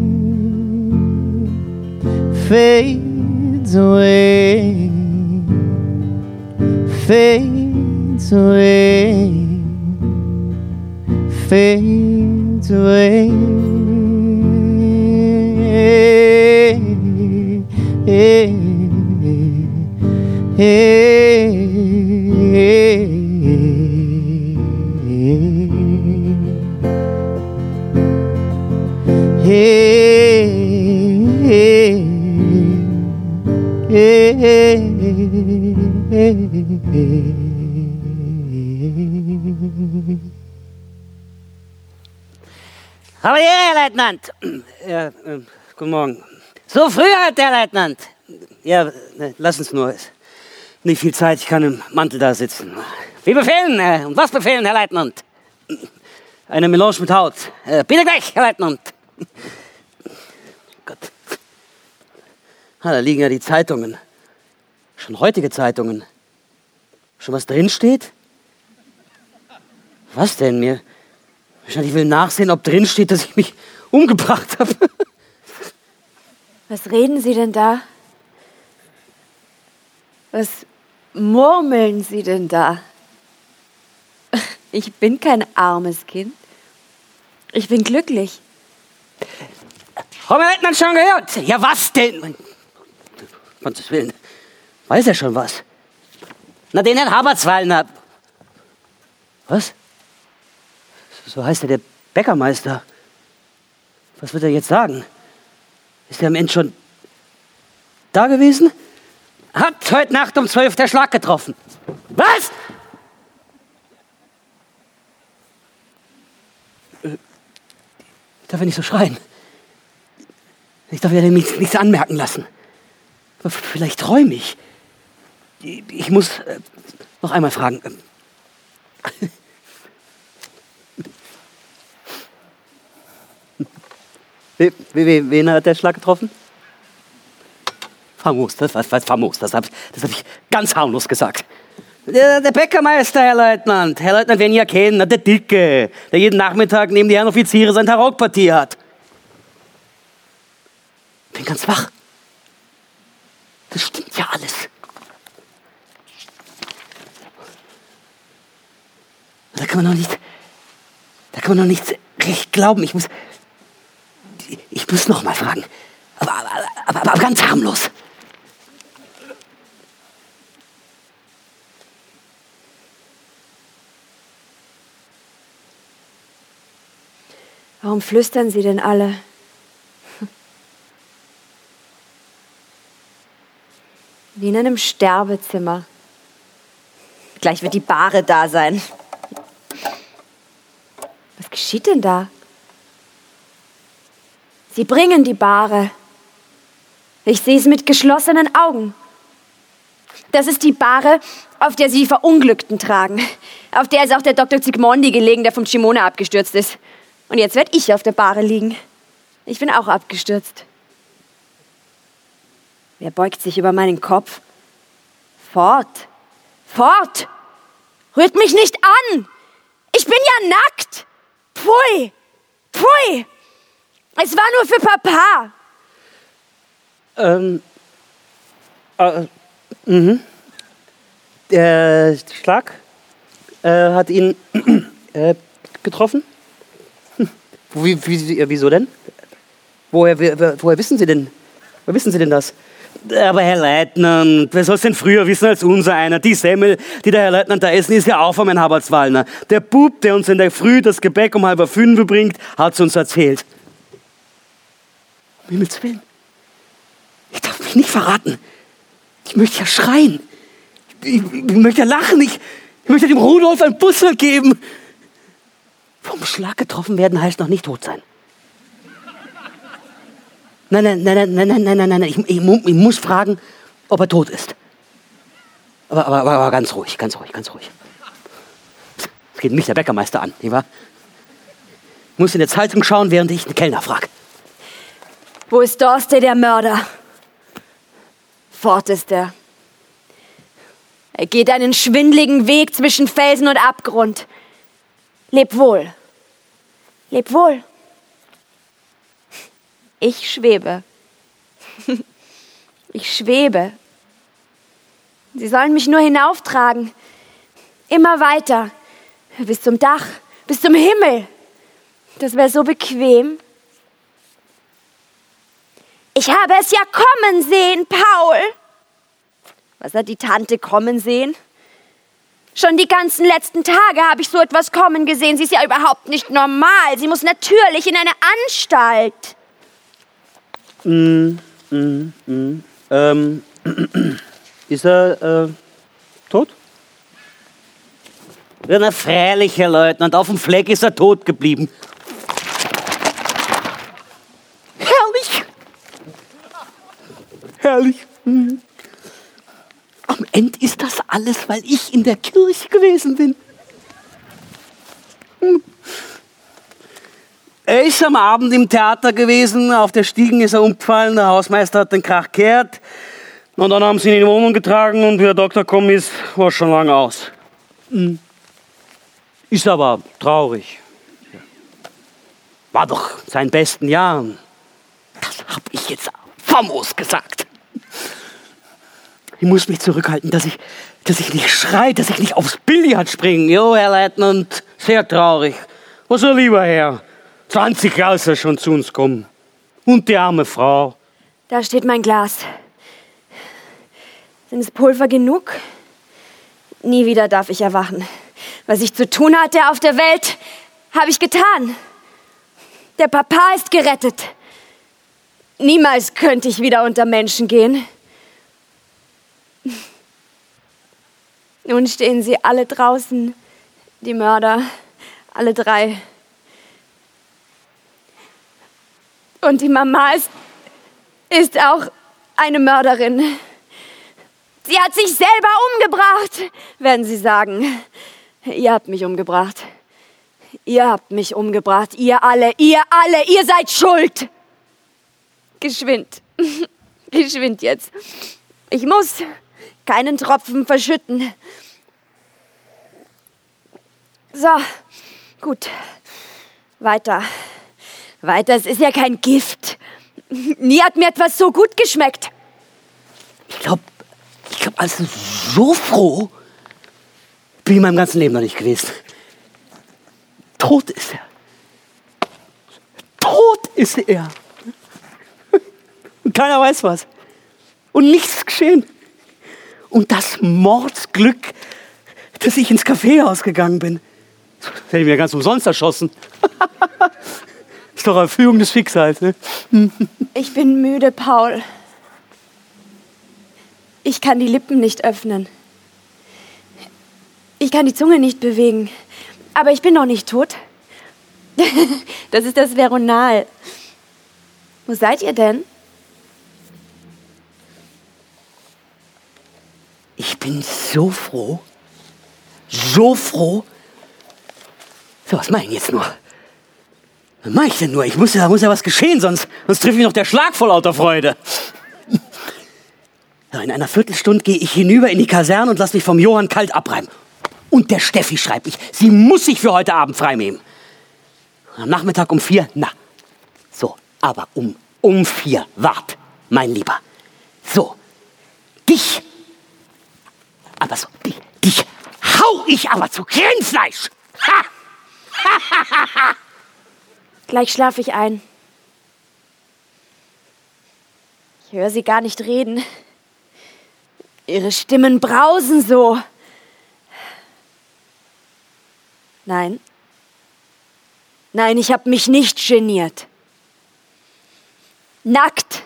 fades away, fades away, fades away. Hey, hey, Aber ja, Herr Leutnant. Ja, äh, guten Morgen. So früh heute, Herr Leutnant. Ja, äh, lass uns nur. Nicht viel Zeit, ich kann im Mantel da sitzen. Wie befehlen? Äh, und was befehlen, Herr Leutnant? Eine Melange mit Haut. Äh, bitte gleich, Herr Leutnant. Gott. Ah, da liegen ja die Zeitungen. Schon heutige Zeitungen. Schon was drinsteht? Was denn mir? Wahrscheinlich will nachsehen, ob drin steht, dass ich mich umgebracht habe. Was reden Sie denn da? Was murmeln Sie denn da? Ich bin kein armes Kind. Ich bin glücklich. Haben wir Leutnant schon gehört? Ja, was denn? Gottes Willen. Weiß er schon was? Na, den Herrn Habertswallner. Was? So heißt er, der Bäckermeister. Was wird er jetzt sagen? Ist er am Ende schon da gewesen? Hat heute Nacht um zwölf der Schlag getroffen. Was? Äh, Ich darf ja nicht so schreien. Ich darf ja nichts anmerken lassen. Vielleicht träume ich. Ich muss äh, noch einmal fragen. We- we- Wen hat der Schlag getroffen? Famos, das was famos, das habe das hab ich ganz harmlos gesagt. Der, der Bäckermeister, Herr Leutnant. Herr Leutnant, wen ihr kennt, na, der Dicke, der jeden Nachmittag neben die Herren Offiziere sein Tarockpartie hat. Bin ganz wach. Das stimmt ja alles. Da kann man noch nicht, da kann man noch nicht recht glauben. Ich muss, ich muss noch mal fragen. Aber, aber, aber, aber ganz harmlos. Warum flüstern Sie denn alle? Wie in einem Sterbezimmer. Gleich wird die Bahre da sein. Was geschieht denn da? Sie bringen die Bahre. Ich sehe es mit geschlossenen Augen. Das ist die Bahre, auf der Sie die Verunglückten tragen. Auf der ist auch der Dr. Zygmondi gelegen, der vom Shimona abgestürzt ist. Und jetzt werde ich auf der Bahre liegen. Ich bin auch abgestürzt. Wer beugt sich über meinen Kopf? Fort! Fort! Rührt mich nicht an! Ich bin ja nackt! Pfui! Pfui! Es war nur für Papa! Ähm, äh, mhm. Der Schlag äh, hat ihn äh, getroffen. Hm. Wie, wie, wieso denn? Woher, woher wissen Sie denn? Woher wissen Sie denn das? Aber Herr Leutnant, wer soll es denn früher wissen als unser einer? Die Semmel, die der Herr Leutnant da essen, ist ja auch von meinem Habertswallner. Der Bub, der uns in der Früh das Gebäck um halb fünf bringt, hat's uns erzählt. Um Himmels Willen. Ich darf mich nicht verraten. Ich möchte ja schreien. Ich, ich möchte ja lachen. Ich, ich möchte dem Rudolf ein Bussel geben. Vom Schlag getroffen werden heißt noch nicht tot sein. Nein, nein, nein, nein, nein, nein, nein, nein, nein. Ich, ich, ich muss fragen, ob er tot ist. Aber, aber, aber, aber ganz ruhig, ganz ruhig, ganz ruhig. Es geht mich der Bäckermeister an, nicht wahr? Ich muss in der Zeitung schauen, während ich den Kellner frage. Wo ist Dorste, der Mörder? Fort ist er. Er geht einen schwindligen Weg zwischen Felsen und Abgrund. Leb wohl. Leb wohl. Ich schwebe. Ich schwebe. Sie sollen mich nur hinauftragen. Immer weiter. Bis zum Dach. Bis zum Himmel. Das wäre so bequem. Ich habe es ja kommen sehen, Paul. Was hat die Tante kommen sehen? Schon die ganzen letzten Tage habe ich so etwas kommen gesehen. Sie ist ja überhaupt nicht normal. Sie muss natürlich in eine Anstalt. Mm, mm, mm. Ähm, ist er äh, tot? Ja, na freilich, Herr Leutnant. Auf dem Fleck ist er tot geblieben. Herrlich. Herrlich. Mhm. Am Ende ist das alles, weil ich in der Kirche gewesen bin. Hm. Er ist am Abend im Theater gewesen, auf der Stiegen ist er umgefallen, der Hausmeister hat den Krach gehört. Und dann haben sie ihn in die Wohnung getragen und wie der Doktor gekommen ist, war er schon lange aus. Hm. Ist aber traurig. War doch seinen besten Jahren. Das hab ich jetzt famos gesagt. Ich muss mich zurückhalten, dass ich, dass ich nicht schrei, dass ich nicht aufs Billard springe. Jo, Herr Leutnant, sehr traurig. Was soll lieber Herr? 20 Jahre ist er schon zu uns gekommen. Und die arme Frau. Da steht mein Glas. Sind es Pulver genug? Nie wieder darf ich erwachen. Was ich zu tun hatte auf der Welt, habe ich getan. Der Papa ist gerettet. Niemals könnte ich wieder unter Menschen gehen. Nun stehen sie alle draußen, die Mörder, alle drei. Und die Mama ist, ist auch eine Mörderin. Sie hat sich selber umgebracht, werden sie sagen. Ihr habt mich umgebracht. Ihr habt mich umgebracht. Ihr alle, ihr alle, ihr seid schuld. Geschwind. Geschwind jetzt. Ich muss keinen Tropfen verschütten. So, gut. Weiter. Weiter, es ist ja kein Gift. Nie hat mir etwas so gut geschmeckt. Ich glaube, ich glaube, also so froh bin ich in meinem ganzen Leben noch nicht gewesen. Tot ist er. Tot ist er. Und keiner weiß was. Und nichts ist geschehen. Und das Mordsglück, dass ich ins Kaffeehaus gegangen bin. Das hätte ich mir ganz umsonst erschossen. ist doch Erfüllung des Schicksals, ne? Ich bin müde, Paul. Ich kann die Lippen nicht öffnen. Ich kann die Zunge nicht bewegen. Aber ich bin noch nicht tot. Das ist das Veronal. Wo seid ihr denn? Ich bin so froh. So froh. So, was mache ich jetzt nur? Was mache ich denn nur? Ich muss ja, muss ja was geschehen, sonst, sonst trifft mich noch der Schlag vor lauter Freude. In einer Viertelstunde gehe ich hinüber in die Kaserne und lasse mich vom Johann kalt abreiben. Und der Steffi schreibt ich, sie muss sich für heute Abend freinehmen. Am Nachmittag um vier, na, so, aber um, um vier, wart, mein Lieber. So, dich, aber so, dich, dich hau ich aber zu Grenzfleisch. Ha! Gleich schlafe ich ein. Ich höre sie gar nicht reden. Ihre Stimmen brausen so. Nein. Nein, ich habe mich nicht geniert. Nackt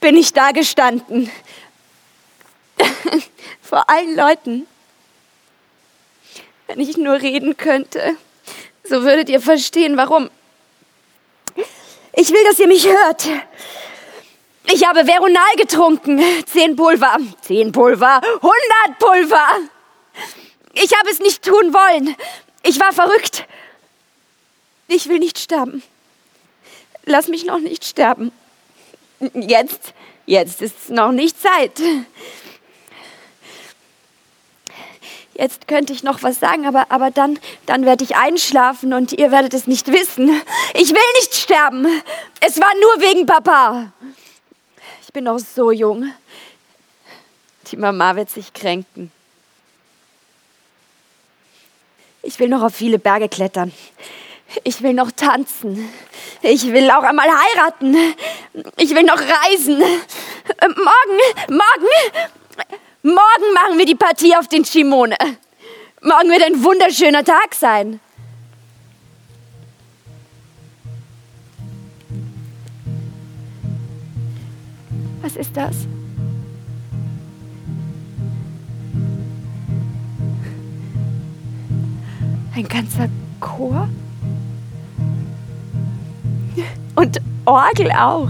bin ich da gestanden. Vor allen Leuten. Wenn ich nur reden könnte, so würdet ihr verstehen, warum. Ich will, dass ihr mich hört. Ich habe Veronal getrunken. Zehn Pulver. Zehn Pulver. Hundert Pulver. Ich habe es nicht tun wollen. Ich war verrückt. Ich will nicht sterben. Lass mich noch nicht sterben. Jetzt, jetzt ist noch nicht Zeit. Jetzt könnte ich noch was sagen, aber, aber dann, dann werde ich einschlafen und ihr werdet es nicht wissen. Ich will nicht sterben. Es war nur wegen Papa. Ich bin noch so jung. Die Mama wird sich kränken. Ich will noch auf viele Berge klettern. Ich will noch tanzen. Ich will auch einmal heiraten. Ich will noch reisen. Morgen, morgen, morgen machen wir die Partie auf den Shimone. Morgen wird ein wunderschöner Tag sein. Was ist das? Ein ganzer Chor? Und Orgel auch.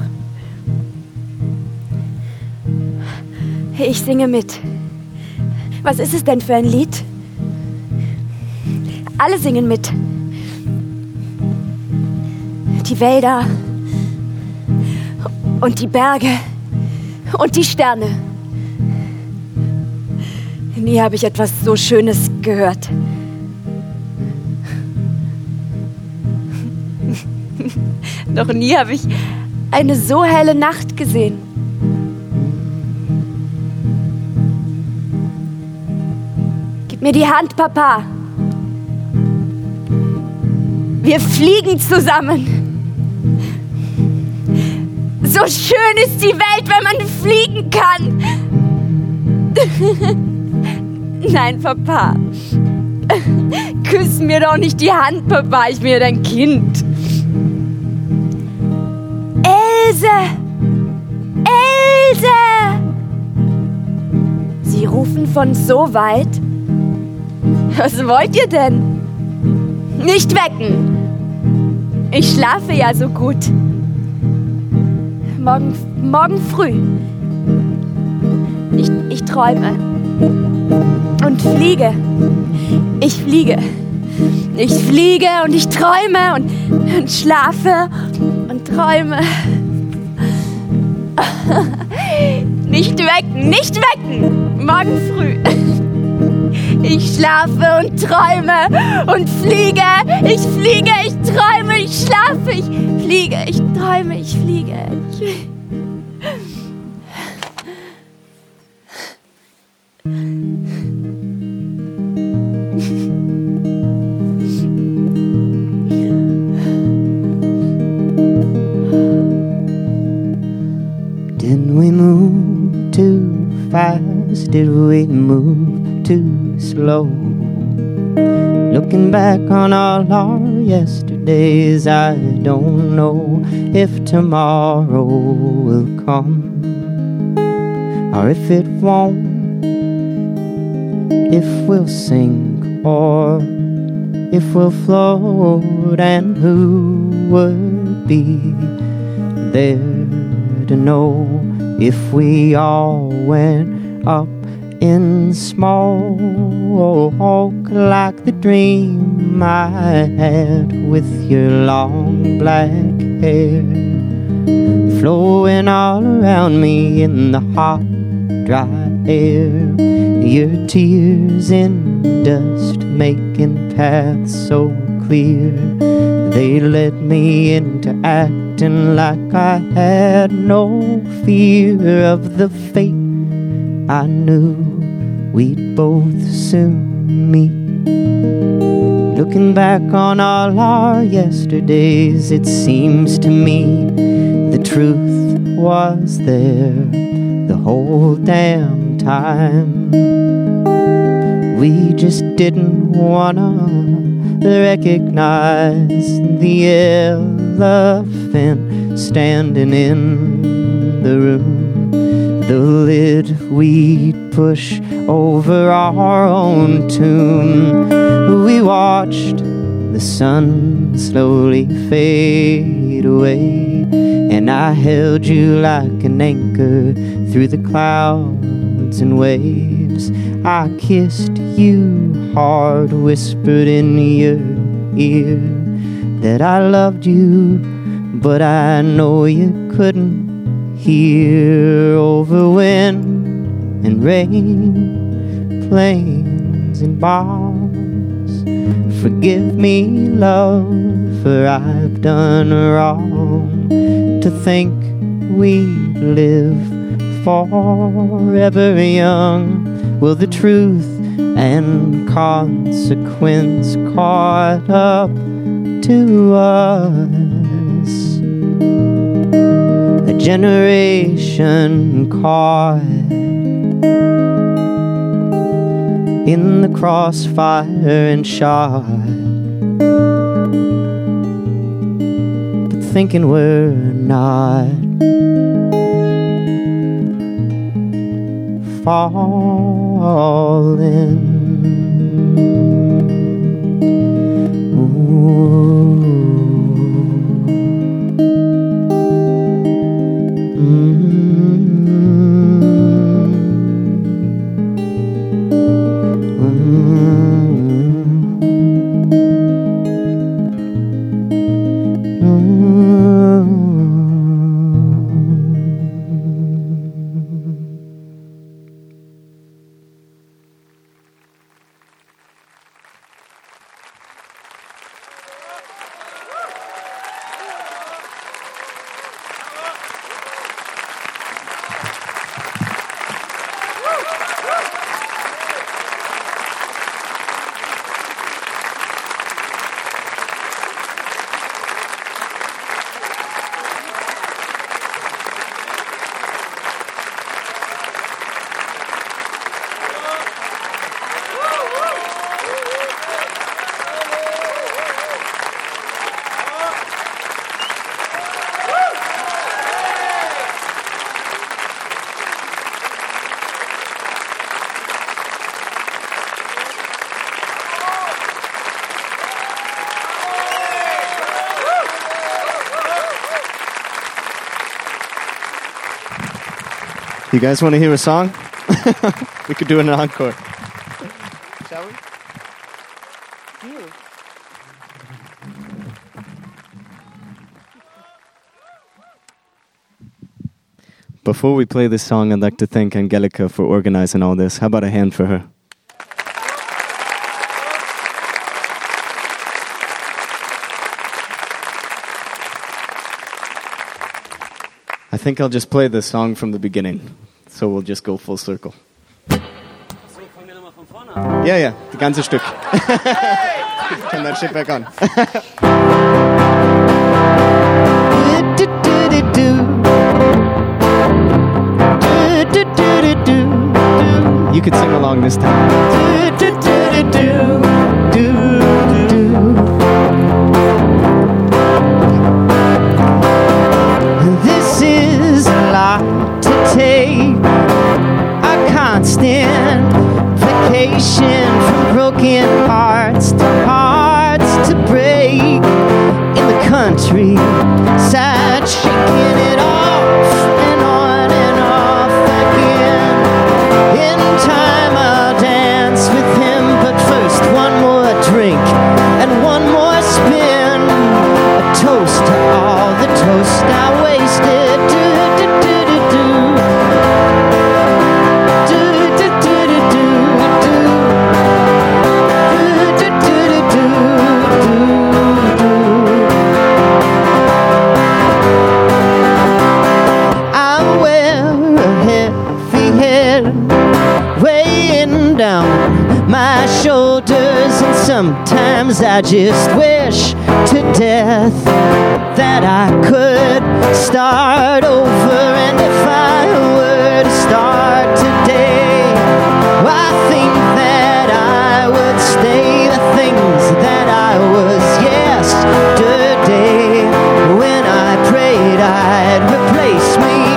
Ich singe mit. Was ist es denn für ein Lied? Alle singen mit. Die Wälder und die Berge und die Sterne. Nie habe ich etwas so Schönes gehört. Noch nie habe ich eine so helle Nacht gesehen. Mir die Hand, Papa. Wir fliegen zusammen. So schön ist die Welt, wenn man fliegen kann. Nein, Papa. Küss mir doch nicht die Hand, Papa. Ich bin ja dein Kind. Else! Else! Sie rufen von so weit. Was wollt ihr denn? Nicht wecken. Ich schlafe ja so gut. Morgen, morgen früh. Ich, ich träume. Und fliege. Ich fliege. Ich fliege und ich träume und, und schlafe und träume. Nicht wecken, nicht wecken. Morgen früh. Ich schlafe und träume und fliege. Ich fliege, ich träume, ich schlafe, ich fliege, ich träume, ich fliege. Ich Did we move too fast? Did we move Looking back on all our yesterdays, I don't know if tomorrow will come or if it won't. If we'll sink or if we'll float, and who would be there to know if we all went up in smoke like the dream I had with your long black hair flowing all around me in the hot, dry air. Your tears in dust making paths so clear. They led me into acting like I had no fear of the fate I knew we'd both soon meet. Looking back on all our yesterdays, it seems to me the truth was there the whole damn time. We just didn't wanna recognize the elephant standing in the room. The lid we'd push over our own tomb. We watched the sun slowly fade away, and I held you like an anchor through the clouds and waves. I kissed you hard, whispered in your ear that I loved you, but I know you couldn't hear over wind and rain, planes and bars. Forgive me, love, for I've done wrong to think we live forever young. Will the truth and consequence caught up to us? A generation caught in the crossfire and shot. But thinking we're not falling. You guys want to hear a song? we could do an encore. Shall we? Before we play this song, I'd like to thank Angelica for organizing all this. How about a hand for her? I think I'll just play the song from the beginning. So we'll just go full circle. Yeah, yeah, die ganze Stück. Ich kann das back on. You could sing along this time. from broken hearts to hearts to break in the country. I just wish to death that I could start over. And if I were to start today, I think that I would stay the things that I was yesterday when I prayed I'd replace me.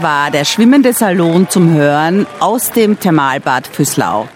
War der schwimmende Salon zum Hören aus dem Thermalbad Füßlau.